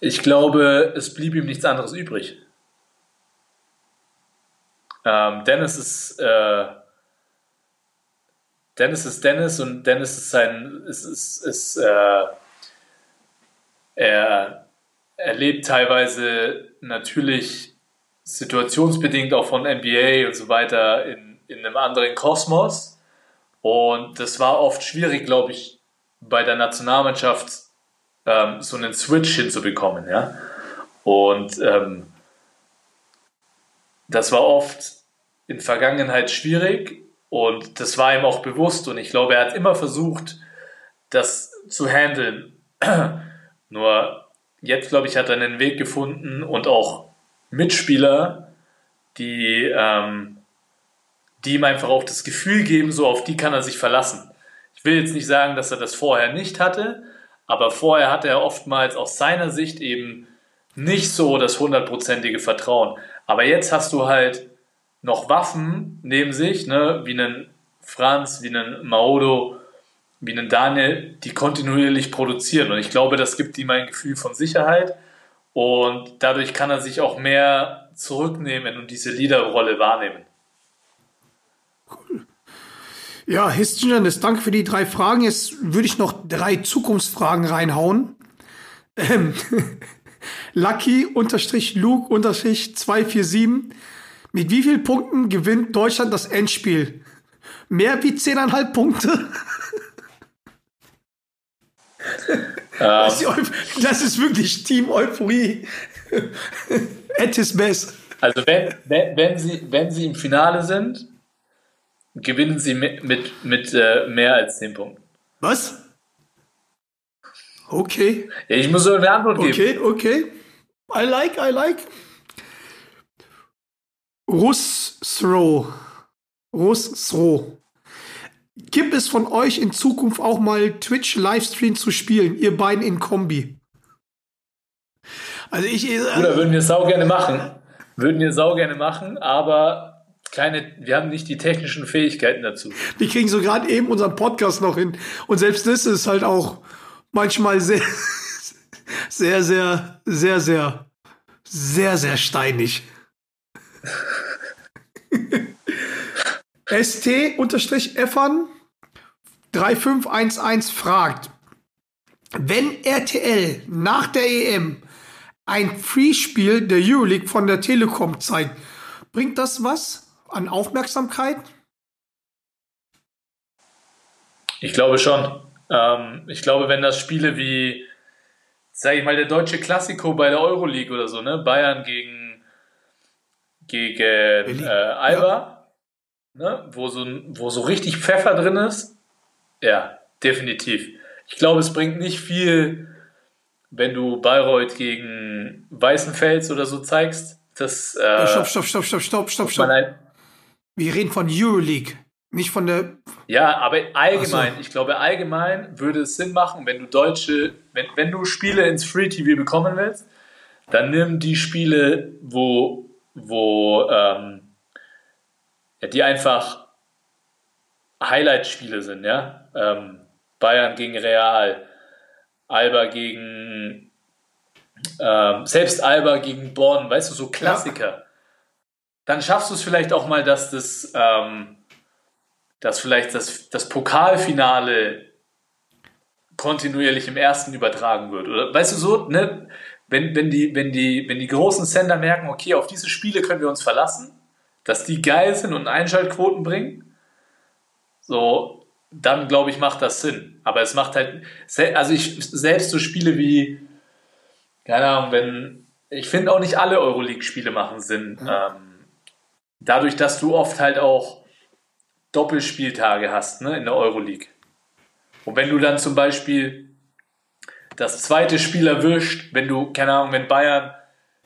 [SPEAKER 3] Ich glaube, es blieb ihm nichts anderes übrig. Ähm, Dennis ist äh, Dennis ist Dennis und Dennis ist sein ist, ist, ist äh, er erlebt teilweise natürlich situationsbedingt auch von NBA und so weiter in, in einem anderen Kosmos. Und das war oft schwierig, glaube ich, bei der Nationalmannschaft ähm, so einen Switch hinzubekommen. Ja? Und ähm, das war oft in Vergangenheit schwierig und das war ihm auch bewusst. Und ich glaube, er hat immer versucht, das zu handeln. Nur jetzt, glaube ich, hat er einen Weg gefunden und auch Mitspieler, die, ähm, die ihm einfach auch das Gefühl geben, so auf die kann er sich verlassen. Ich will jetzt nicht sagen, dass er das vorher nicht hatte, aber vorher hatte er oftmals aus seiner Sicht eben nicht so das hundertprozentige Vertrauen. Aber jetzt hast du halt noch Waffen neben sich, ne, wie einen Franz, wie einen Maodo, wie einen Daniel, die kontinuierlich produzieren. Und ich glaube, das gibt ihm ein Gefühl von Sicherheit und dadurch kann er sich auch mehr zurücknehmen und diese Leaderrolle wahrnehmen.
[SPEAKER 2] Cool. Ja, Histogenes, danke für die drei Fragen. Jetzt würde ich noch drei Zukunftsfragen reinhauen. Ähm, Lucky-Luke-247. Mit wie vielen Punkten gewinnt Deutschland das Endspiel? Mehr wie 10,5 Punkte? Das ist wirklich Team Euphorie at his best.
[SPEAKER 3] Also wenn, wenn, wenn, sie, wenn sie im Finale sind, gewinnen sie mit, mit, mit äh, mehr als 10 Punkten.
[SPEAKER 2] Was? Okay.
[SPEAKER 3] Ja, ich muss so eine Antwort geben.
[SPEAKER 2] Okay, okay. I like, I like. Russro. Russro. Gibt es von euch in Zukunft auch mal Twitch-Livestream zu spielen, ihr beiden in Kombi?
[SPEAKER 3] Also ich. Äh, Bruder, würden wir sau gerne machen. Würden wir sau gerne machen, aber keine, wir haben nicht die technischen Fähigkeiten dazu.
[SPEAKER 2] Wir kriegen so gerade eben unseren Podcast noch hin. Und selbst das ist halt auch manchmal sehr, sehr, sehr, sehr, sehr, sehr, sehr steinig. ST-Effern 3511 fragt, wenn RTL nach der EM ein Free-Spiel der Euroleague von der Telekom zeigt, bringt das was an Aufmerksamkeit?
[SPEAKER 3] Ich glaube schon. Ähm, ich glaube, wenn das Spiele wie, sage ich mal, der deutsche Klassiko bei der Euroleague oder so, ne, Bayern gegen, gegen äh, Alba, ja. ne, wo, so, wo so richtig Pfeffer drin ist, ja, definitiv. Ich glaube, es bringt nicht viel, wenn du Bayreuth gegen Weißenfels oder so zeigst. Das, äh,
[SPEAKER 2] stopp, stopp, stopp, stopp, stopp, stopp, stopp. Wir reden von Euroleague, nicht von der.
[SPEAKER 3] Ja, aber allgemein, so. ich glaube, allgemein würde es Sinn machen, wenn du deutsche, wenn, wenn du Spiele ins Free TV bekommen willst, dann nimm die Spiele, wo, wo ähm, ja, die einfach Highlight-Spiele sind, ja. Ähm, Bayern gegen Real, Alba gegen ähm, selbst Alba gegen Bonn, weißt du, so Klassiker. Ja. Dann schaffst du es vielleicht auch mal, dass das, ähm, dass vielleicht das, das Pokalfinale kontinuierlich im ersten übertragen wird. Oder weißt du so, ne? Wenn, wenn, die, wenn, die, wenn die großen Sender merken, okay, auf diese Spiele können wir uns verlassen, dass die geil sind und Einschaltquoten bringen, so, dann glaube ich, macht das Sinn. Aber es macht halt, also ich selbst so Spiele wie, keine Ahnung, wenn, ich finde auch nicht alle Euroleague-Spiele machen Sinn. Mhm. Ähm, dadurch, dass du oft halt auch Doppelspieltage hast, ne, in der Euroleague. Und wenn du dann zum Beispiel das zweite Spiel erwischt, wenn du, keine Ahnung, wenn Bayern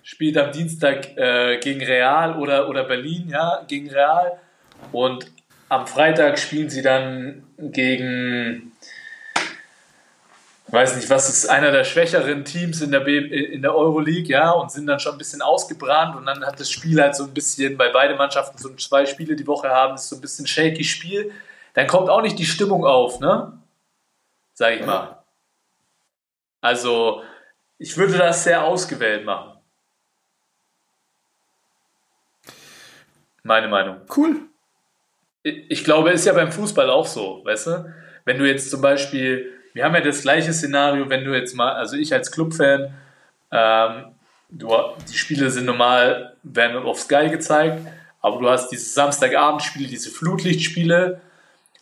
[SPEAKER 3] spielt am Dienstag äh, gegen Real oder, oder Berlin, ja, gegen Real und am Freitag spielen sie dann gegen, weiß nicht, was ist einer der schwächeren Teams in der, B in der Euroleague, ja, und sind dann schon ein bisschen ausgebrannt und dann hat das Spiel halt so ein bisschen, weil beide Mannschaften so zwei Spiele die Woche haben, ist so ein bisschen shaky Spiel. Dann kommt auch nicht die Stimmung auf, ne? sage ich mal. Also, ich würde das sehr ausgewählt machen. Meine Meinung.
[SPEAKER 2] Cool.
[SPEAKER 3] Ich ich glaube, ist ja beim Fußball auch so, weißt du? Wenn du jetzt zum Beispiel, wir haben ja das gleiche Szenario, wenn du jetzt mal, also ich als Clubfan, ähm, du, die Spiele sind normal, werden auf Sky gezeigt, aber du hast diese Samstagabendspiele, diese Flutlichtspiele,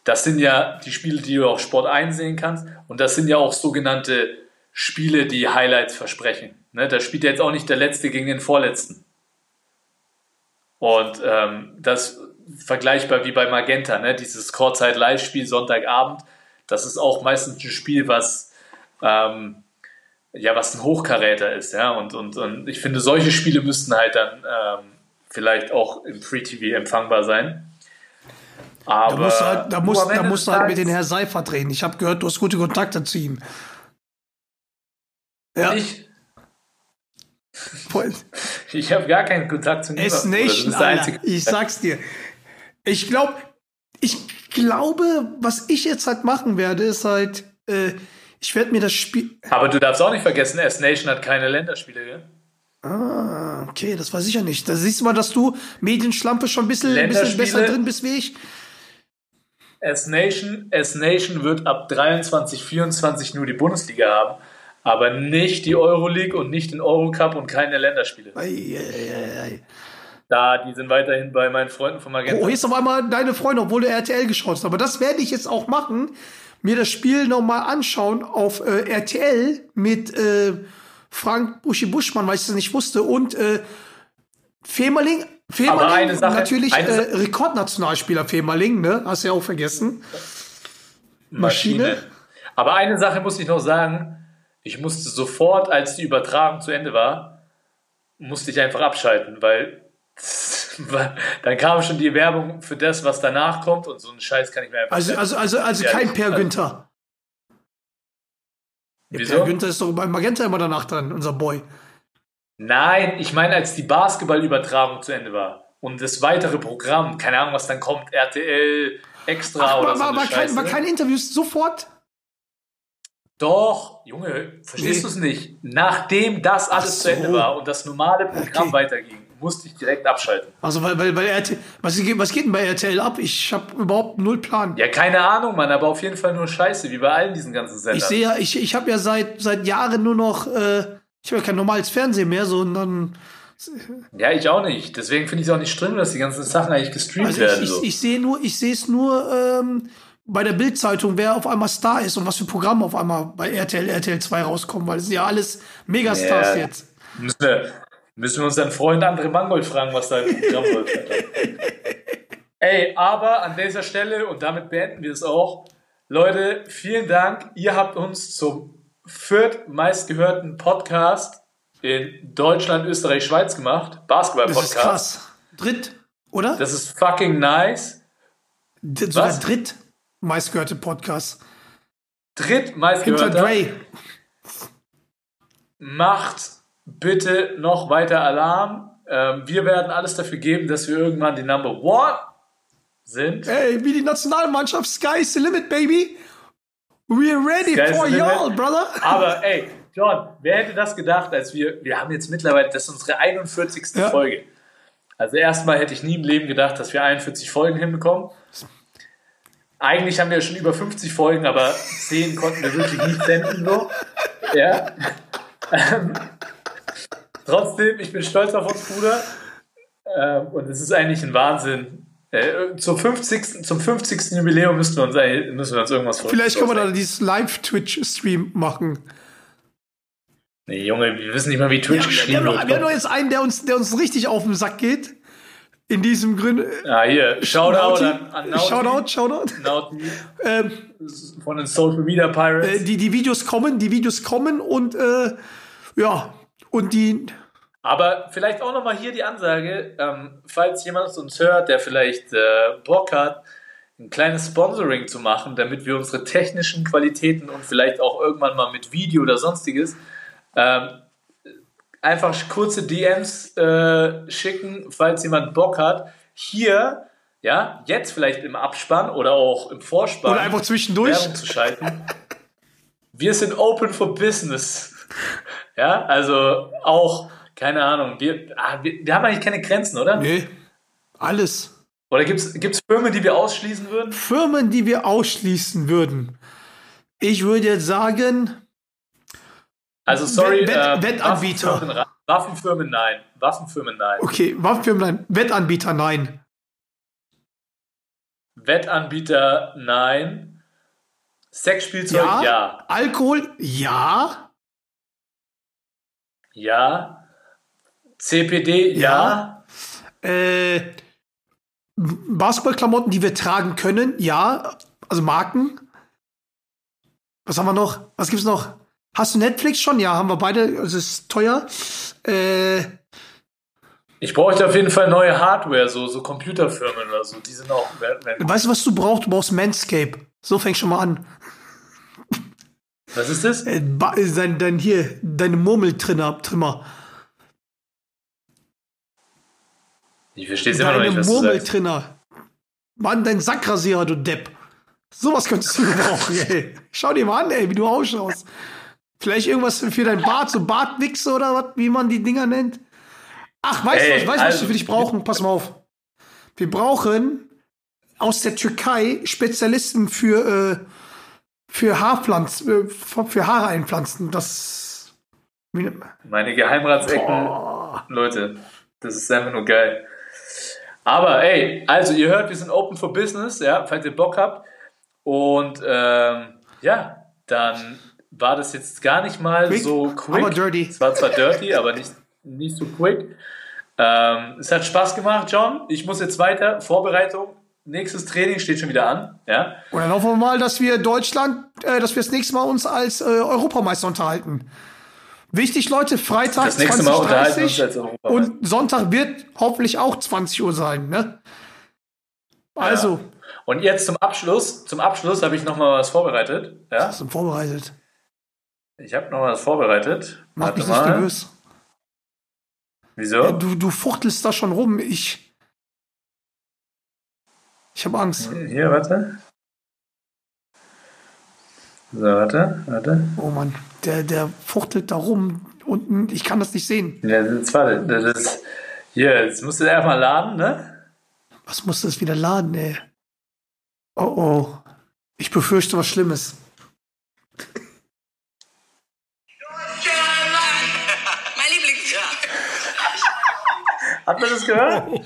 [SPEAKER 3] das sind ja die Spiele, die du auf Sport einsehen kannst und das sind ja auch sogenannte Spiele, die Highlights versprechen. Ne? Da spielt ja jetzt auch nicht der Letzte gegen den Vorletzten. Und ähm, das vergleichbar wie bei Magenta, ne? dieses Chorzeit-Live-Spiel Sonntagabend, das ist auch meistens ein Spiel, was ähm, ja was ein Hochkaräter ist, ja. Und, und, und ich finde, solche Spiele müssten halt dann ähm, vielleicht auch im Free TV empfangbar sein. Aber
[SPEAKER 2] Da musst du halt, da musst, da musst du halt mit den Herr Seifert reden. Ich habe gehört, du hast gute Kontakte zu ihm. Ja,
[SPEAKER 3] Ich, ich habe gar keinen Kontakt zu
[SPEAKER 2] S-Nation,
[SPEAKER 3] ist der
[SPEAKER 2] Alter.
[SPEAKER 3] einzige.
[SPEAKER 2] Ich sag's dir. Ich glaube, glaube, was ich jetzt halt machen werde, ist halt, äh, ich werde mir das Spiel.
[SPEAKER 3] Aber du darfst auch nicht vergessen, S-Nation hat keine Länderspiele, gell?
[SPEAKER 2] Ah, okay, das weiß ich ja nicht. Da siehst du mal, dass du Medienschlampe schon ein bisschen, ein bisschen besser drin bist wie ich.
[SPEAKER 3] S-Nation, S-Nation wird ab 23, 24 nur die Bundesliga haben, aber nicht die Euroleague und nicht den Eurocup und keine Länderspiele.
[SPEAKER 2] Ei, ei, ei, ei.
[SPEAKER 3] Da, die sind weiterhin bei meinen Freunden von Magenta.
[SPEAKER 2] Oh, hier ist auf einmal deine Freunde, obwohl du RTL geschaut hast. Aber das werde ich jetzt auch machen. Mir das Spiel nochmal anschauen auf äh, RTL mit äh, Frank Buschi Buschmann, weil ich es nicht wusste. Und äh, Femerling. Femerling,
[SPEAKER 3] Aber eine Sache-
[SPEAKER 2] natürlich
[SPEAKER 3] eine
[SPEAKER 2] äh, Rekordnationalspieler Femerling, ne? Hast du ja auch vergessen. Maschine.
[SPEAKER 3] Aber eine Sache muss ich noch sagen. Ich musste sofort, als die Übertragung zu Ende war, musste ich einfach abschalten, weil dann kam schon die Werbung für das, was danach kommt und so einen Scheiß kann ich mir einfach
[SPEAKER 2] Also, also, also, also
[SPEAKER 3] Ja,
[SPEAKER 2] kein Per
[SPEAKER 3] also-
[SPEAKER 2] Günther. Der
[SPEAKER 3] Wieso?
[SPEAKER 2] Per Günther ist doch bei Magenta immer danach dran, unser Boy.
[SPEAKER 3] Nein, ich meine, als die Basketballübertragung zu Ende war und das weitere Programm, keine Ahnung, was dann kommt, RTL Extra
[SPEAKER 2] Ach,
[SPEAKER 3] oder
[SPEAKER 2] war,
[SPEAKER 3] so.
[SPEAKER 2] war, war, kein, war kein Interviews sofort?
[SPEAKER 3] Doch, Junge, verstehst
[SPEAKER 2] Nee.
[SPEAKER 3] du es nicht? Nachdem das alles
[SPEAKER 2] Ach
[SPEAKER 3] zu Ende
[SPEAKER 2] so.
[SPEAKER 3] war und das normale Programm
[SPEAKER 2] Okay.
[SPEAKER 3] weiterging, musste ich direkt abschalten.
[SPEAKER 2] Also, weil, weil, weil RTL, was, geht- was geht denn bei RTL ab? Ich habe überhaupt null Plan.
[SPEAKER 3] Ja, keine Ahnung, Mann, aber auf jeden Fall nur Scheiße, wie bei allen diesen ganzen Sendern.
[SPEAKER 2] Ich sehe ja, ich, ich habe ja seit, seit Jahren nur noch, äh, ich habe ja kein normales Fernsehen mehr, sondern
[SPEAKER 3] ja, ich auch nicht. Deswegen finde ich es auch nicht schlimm, dass die ganzen Sachen eigentlich gestreamt
[SPEAKER 2] also
[SPEAKER 3] werden.
[SPEAKER 2] ich,
[SPEAKER 3] so.
[SPEAKER 2] ich, ich sehe nur, ich sehe es nur ähm, bei der Bildzeitung, wer auf einmal Star ist und was für Programme auf einmal bei RTL, RTL 2 rauskommen, weil es sind ja alles Megastars
[SPEAKER 3] Ja.
[SPEAKER 2] jetzt.
[SPEAKER 3] müssen, wir, müssen wir unseren Freund André Mangold fragen, was da im Programm läuft. Ey, aber an dieser Stelle, und damit beenden wir es auch, Leute, vielen Dank. Ihr habt uns zum viertmeistgehörten Podcast in Deutschland, Österreich, Schweiz gemacht.
[SPEAKER 2] Das ist
[SPEAKER 3] Basketball-Podcast.
[SPEAKER 2] krass. Dritt, oder?
[SPEAKER 3] Das ist fucking nice.
[SPEAKER 2] D
[SPEAKER 3] was?
[SPEAKER 2] dritt meistgehörte Podcast. Hinter
[SPEAKER 3] Drittmeistgehörter.
[SPEAKER 2] Dre.
[SPEAKER 3] macht bitte noch weiter Alarm. Ähm, wir werden alles dafür geben, dass wir irgendwann die Number One sind.
[SPEAKER 2] Ey, wie die Nationalmannschaft, sky's the limit, baby. We're ready
[SPEAKER 3] Sky's
[SPEAKER 2] for y'all, brother.
[SPEAKER 3] Aber ey, John, wer hätte das gedacht, als wir, wir haben jetzt mittlerweile, das ist unsere 41.
[SPEAKER 2] Ja.
[SPEAKER 3] Folge. Also erstmal hätte ich nie im Leben gedacht, dass wir 41 Folgen hinbekommen. Eigentlich haben wir schon über 50 Folgen, aber 10 konnten wir wirklich nicht senden. So. Ja. Ähm, Trotzdem, ich bin stolz auf uns, Bruder. Ähm, und es ist eigentlich ein Wahnsinn. Äh, zum, 50. zum 50. Jubiläum müssen wir uns, müssen wir uns irgendwas vorstellen.
[SPEAKER 2] Vielleicht können wir da dieses Live-Twitch-Stream machen.
[SPEAKER 3] Nee, Junge, wir wissen nicht mal, wie Twitch
[SPEAKER 2] Ja, wir,
[SPEAKER 3] geschrieben
[SPEAKER 2] haben noch,
[SPEAKER 3] wird.
[SPEAKER 2] wir haben noch jetzt einen, der uns, der uns richtig auf den Sack geht. In diesem Grund.
[SPEAKER 3] Ah, hier, Shoutout an, an Nauti.
[SPEAKER 2] Shoutout, Shoutout.
[SPEAKER 3] Nauti
[SPEAKER 2] Ähm,
[SPEAKER 3] von den Social Media Pirates.
[SPEAKER 2] äh, die, die Videos kommen, die Videos kommen und äh, ja, und die.
[SPEAKER 3] Aber vielleicht auch nochmal hier die Ansage, ähm, falls jemand uns hört, der vielleicht äh, Bock hat, ein kleines Sponsoring zu machen, damit wir unsere technischen Qualitäten und vielleicht auch irgendwann mal mit Video oder sonstiges ähm, einfach kurze DMs äh, schicken, falls jemand Bock hat. Hier, ja, jetzt vielleicht im Abspann oder auch im Vorspann
[SPEAKER 2] Oder einfach zwischendurch.
[SPEAKER 3] Werbung zu schalten. wir sind open for business. Ja, also auch, keine Ahnung, wir, ah, wir, wir haben eigentlich keine Grenzen, oder?
[SPEAKER 2] Nee, alles.
[SPEAKER 3] Oder gibt es Firmen, die wir ausschließen würden?
[SPEAKER 2] Firmen, die wir ausschließen würden. Ich würde jetzt sagen,
[SPEAKER 3] Also, sorry,
[SPEAKER 2] Wett-
[SPEAKER 3] ähm,
[SPEAKER 2] Wettanbieter.
[SPEAKER 3] Waffenfirmen, Waffenfirmen nein. Waffenfirmen nein.
[SPEAKER 2] okay, Waffenfirmen, nein. Wettanbieter, nein.
[SPEAKER 3] Wettanbieter nein. Sexspielzeug
[SPEAKER 2] Ja.
[SPEAKER 3] ja.
[SPEAKER 2] Alkohol, ja.
[SPEAKER 3] Ja. CPD ja.
[SPEAKER 2] Äh, Basketballklamotten, die wir tragen können, ja. Also Marken. Was haben wir noch? Was gibt's noch? Hast du Netflix schon? Ja, haben wir beide. Es ist teuer. Äh,
[SPEAKER 3] Ich bräuchte auf jeden Fall neue Hardware, so, so Computerfirmen oder so. Die sind auch. wenn-
[SPEAKER 2] weißt du, was du brauchst? Du brauchst Manscape. So fängt schon mal an.
[SPEAKER 3] Was ist das?
[SPEAKER 2] Äh, äh, dein, dein hier, deine Murmeltrimmer. Trimmer.
[SPEAKER 3] Ich verstehe es immer noch
[SPEAKER 2] Deine
[SPEAKER 3] nicht, was.
[SPEAKER 2] Murmeltrimmer. Mann, dein Sackrasierer, du Depp. Sowas könntest du brauchen, ey. Schau dir mal an, ey, wie du ausschaust. Vielleicht irgendwas für dein Bart, so Bartwichse oder was, wie man die Dinger nennt. Ach, weißt du, was, weißt, du, was
[SPEAKER 3] also-
[SPEAKER 2] wir für dich brauchen? Pass mal auf. Wir brauchen aus der Türkei Spezialisten für, äh, für Haarpflanzen, äh, für Haare einpflanzen. Das.
[SPEAKER 3] Meine Geheimratsecken, Leute, das ist einfach nur geil. Aber ey, also ihr hört, wir sind open for business, ja, falls ihr Bock habt. Und ähm, ja, dann war das jetzt gar nicht mal
[SPEAKER 2] Quick,
[SPEAKER 3] so quick.
[SPEAKER 2] aber dirty.
[SPEAKER 3] Es war zwar dirty, aber nicht, nicht so quick. Ähm, es hat Spaß gemacht, John. Ich muss jetzt weiter. Vorbereitung. Nächstes Training steht schon wieder an. Ja.
[SPEAKER 2] Und dann hoffen wir mal, dass wir Deutschland, äh, dass wir das nächste Mal uns als äh, Europameister unterhalten. Wichtig, Leute, Freitag
[SPEAKER 3] Das nächste Mal unterhalten wir uns
[SPEAKER 2] 20.30
[SPEAKER 3] als Europameister.
[SPEAKER 2] und Sonntag wird hoffentlich auch 20 Uhr sein, ne? Also,
[SPEAKER 3] Und jetzt zum Abschluss. Zum Abschluss habe ich noch mal was vorbereitet. Ja.
[SPEAKER 2] sind vorbereitet.
[SPEAKER 3] Ich habe noch was vorbereitet.
[SPEAKER 2] Mach
[SPEAKER 3] Warte
[SPEAKER 2] mich nicht
[SPEAKER 3] mal.
[SPEAKER 2] nervös.
[SPEAKER 3] Wieso?
[SPEAKER 2] Du, du fuchtelst da schon rum. Ich. Ich habe Angst.
[SPEAKER 3] Hier, warte. So, warte, warte.
[SPEAKER 2] Oh Mann, der, der fuchtelt da rum unten. Ich kann das nicht sehen.
[SPEAKER 3] Ja, das, warte, das ist. Hier, jetzt musst du erstmal laden, ne?
[SPEAKER 2] Was muss das wieder laden, ey? Oh oh. Ich befürchte was Schlimmes.
[SPEAKER 3] Hat man das gehört?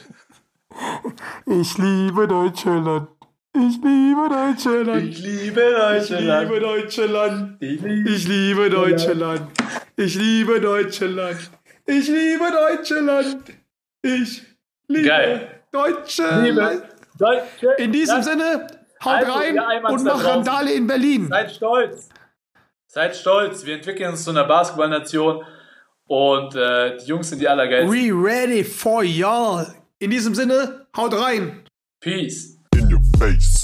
[SPEAKER 2] Ich liebe Deutschland. Ich liebe Deutschland.
[SPEAKER 3] Ich liebe Deutschland. Ich liebe
[SPEAKER 2] Ich liebe Deutschland. Ich liebe Deutschland. Ich liebe Deutschland. Ich liebe
[SPEAKER 3] Geil.
[SPEAKER 2] Deutschland. In diesem Sinne, haut
[SPEAKER 3] Also,
[SPEAKER 2] rein und
[SPEAKER 3] da
[SPEAKER 2] mach
[SPEAKER 3] draußen.
[SPEAKER 2] Randale in Berlin.
[SPEAKER 3] Seid stolz. Seid stolz. Wir entwickeln uns zu einer Basketballnation. Und äh, die Jungs sind die allergeilsten.
[SPEAKER 2] We ready for y'all. In diesem Sinne, haut rein.
[SPEAKER 3] Peace.
[SPEAKER 1] In your face.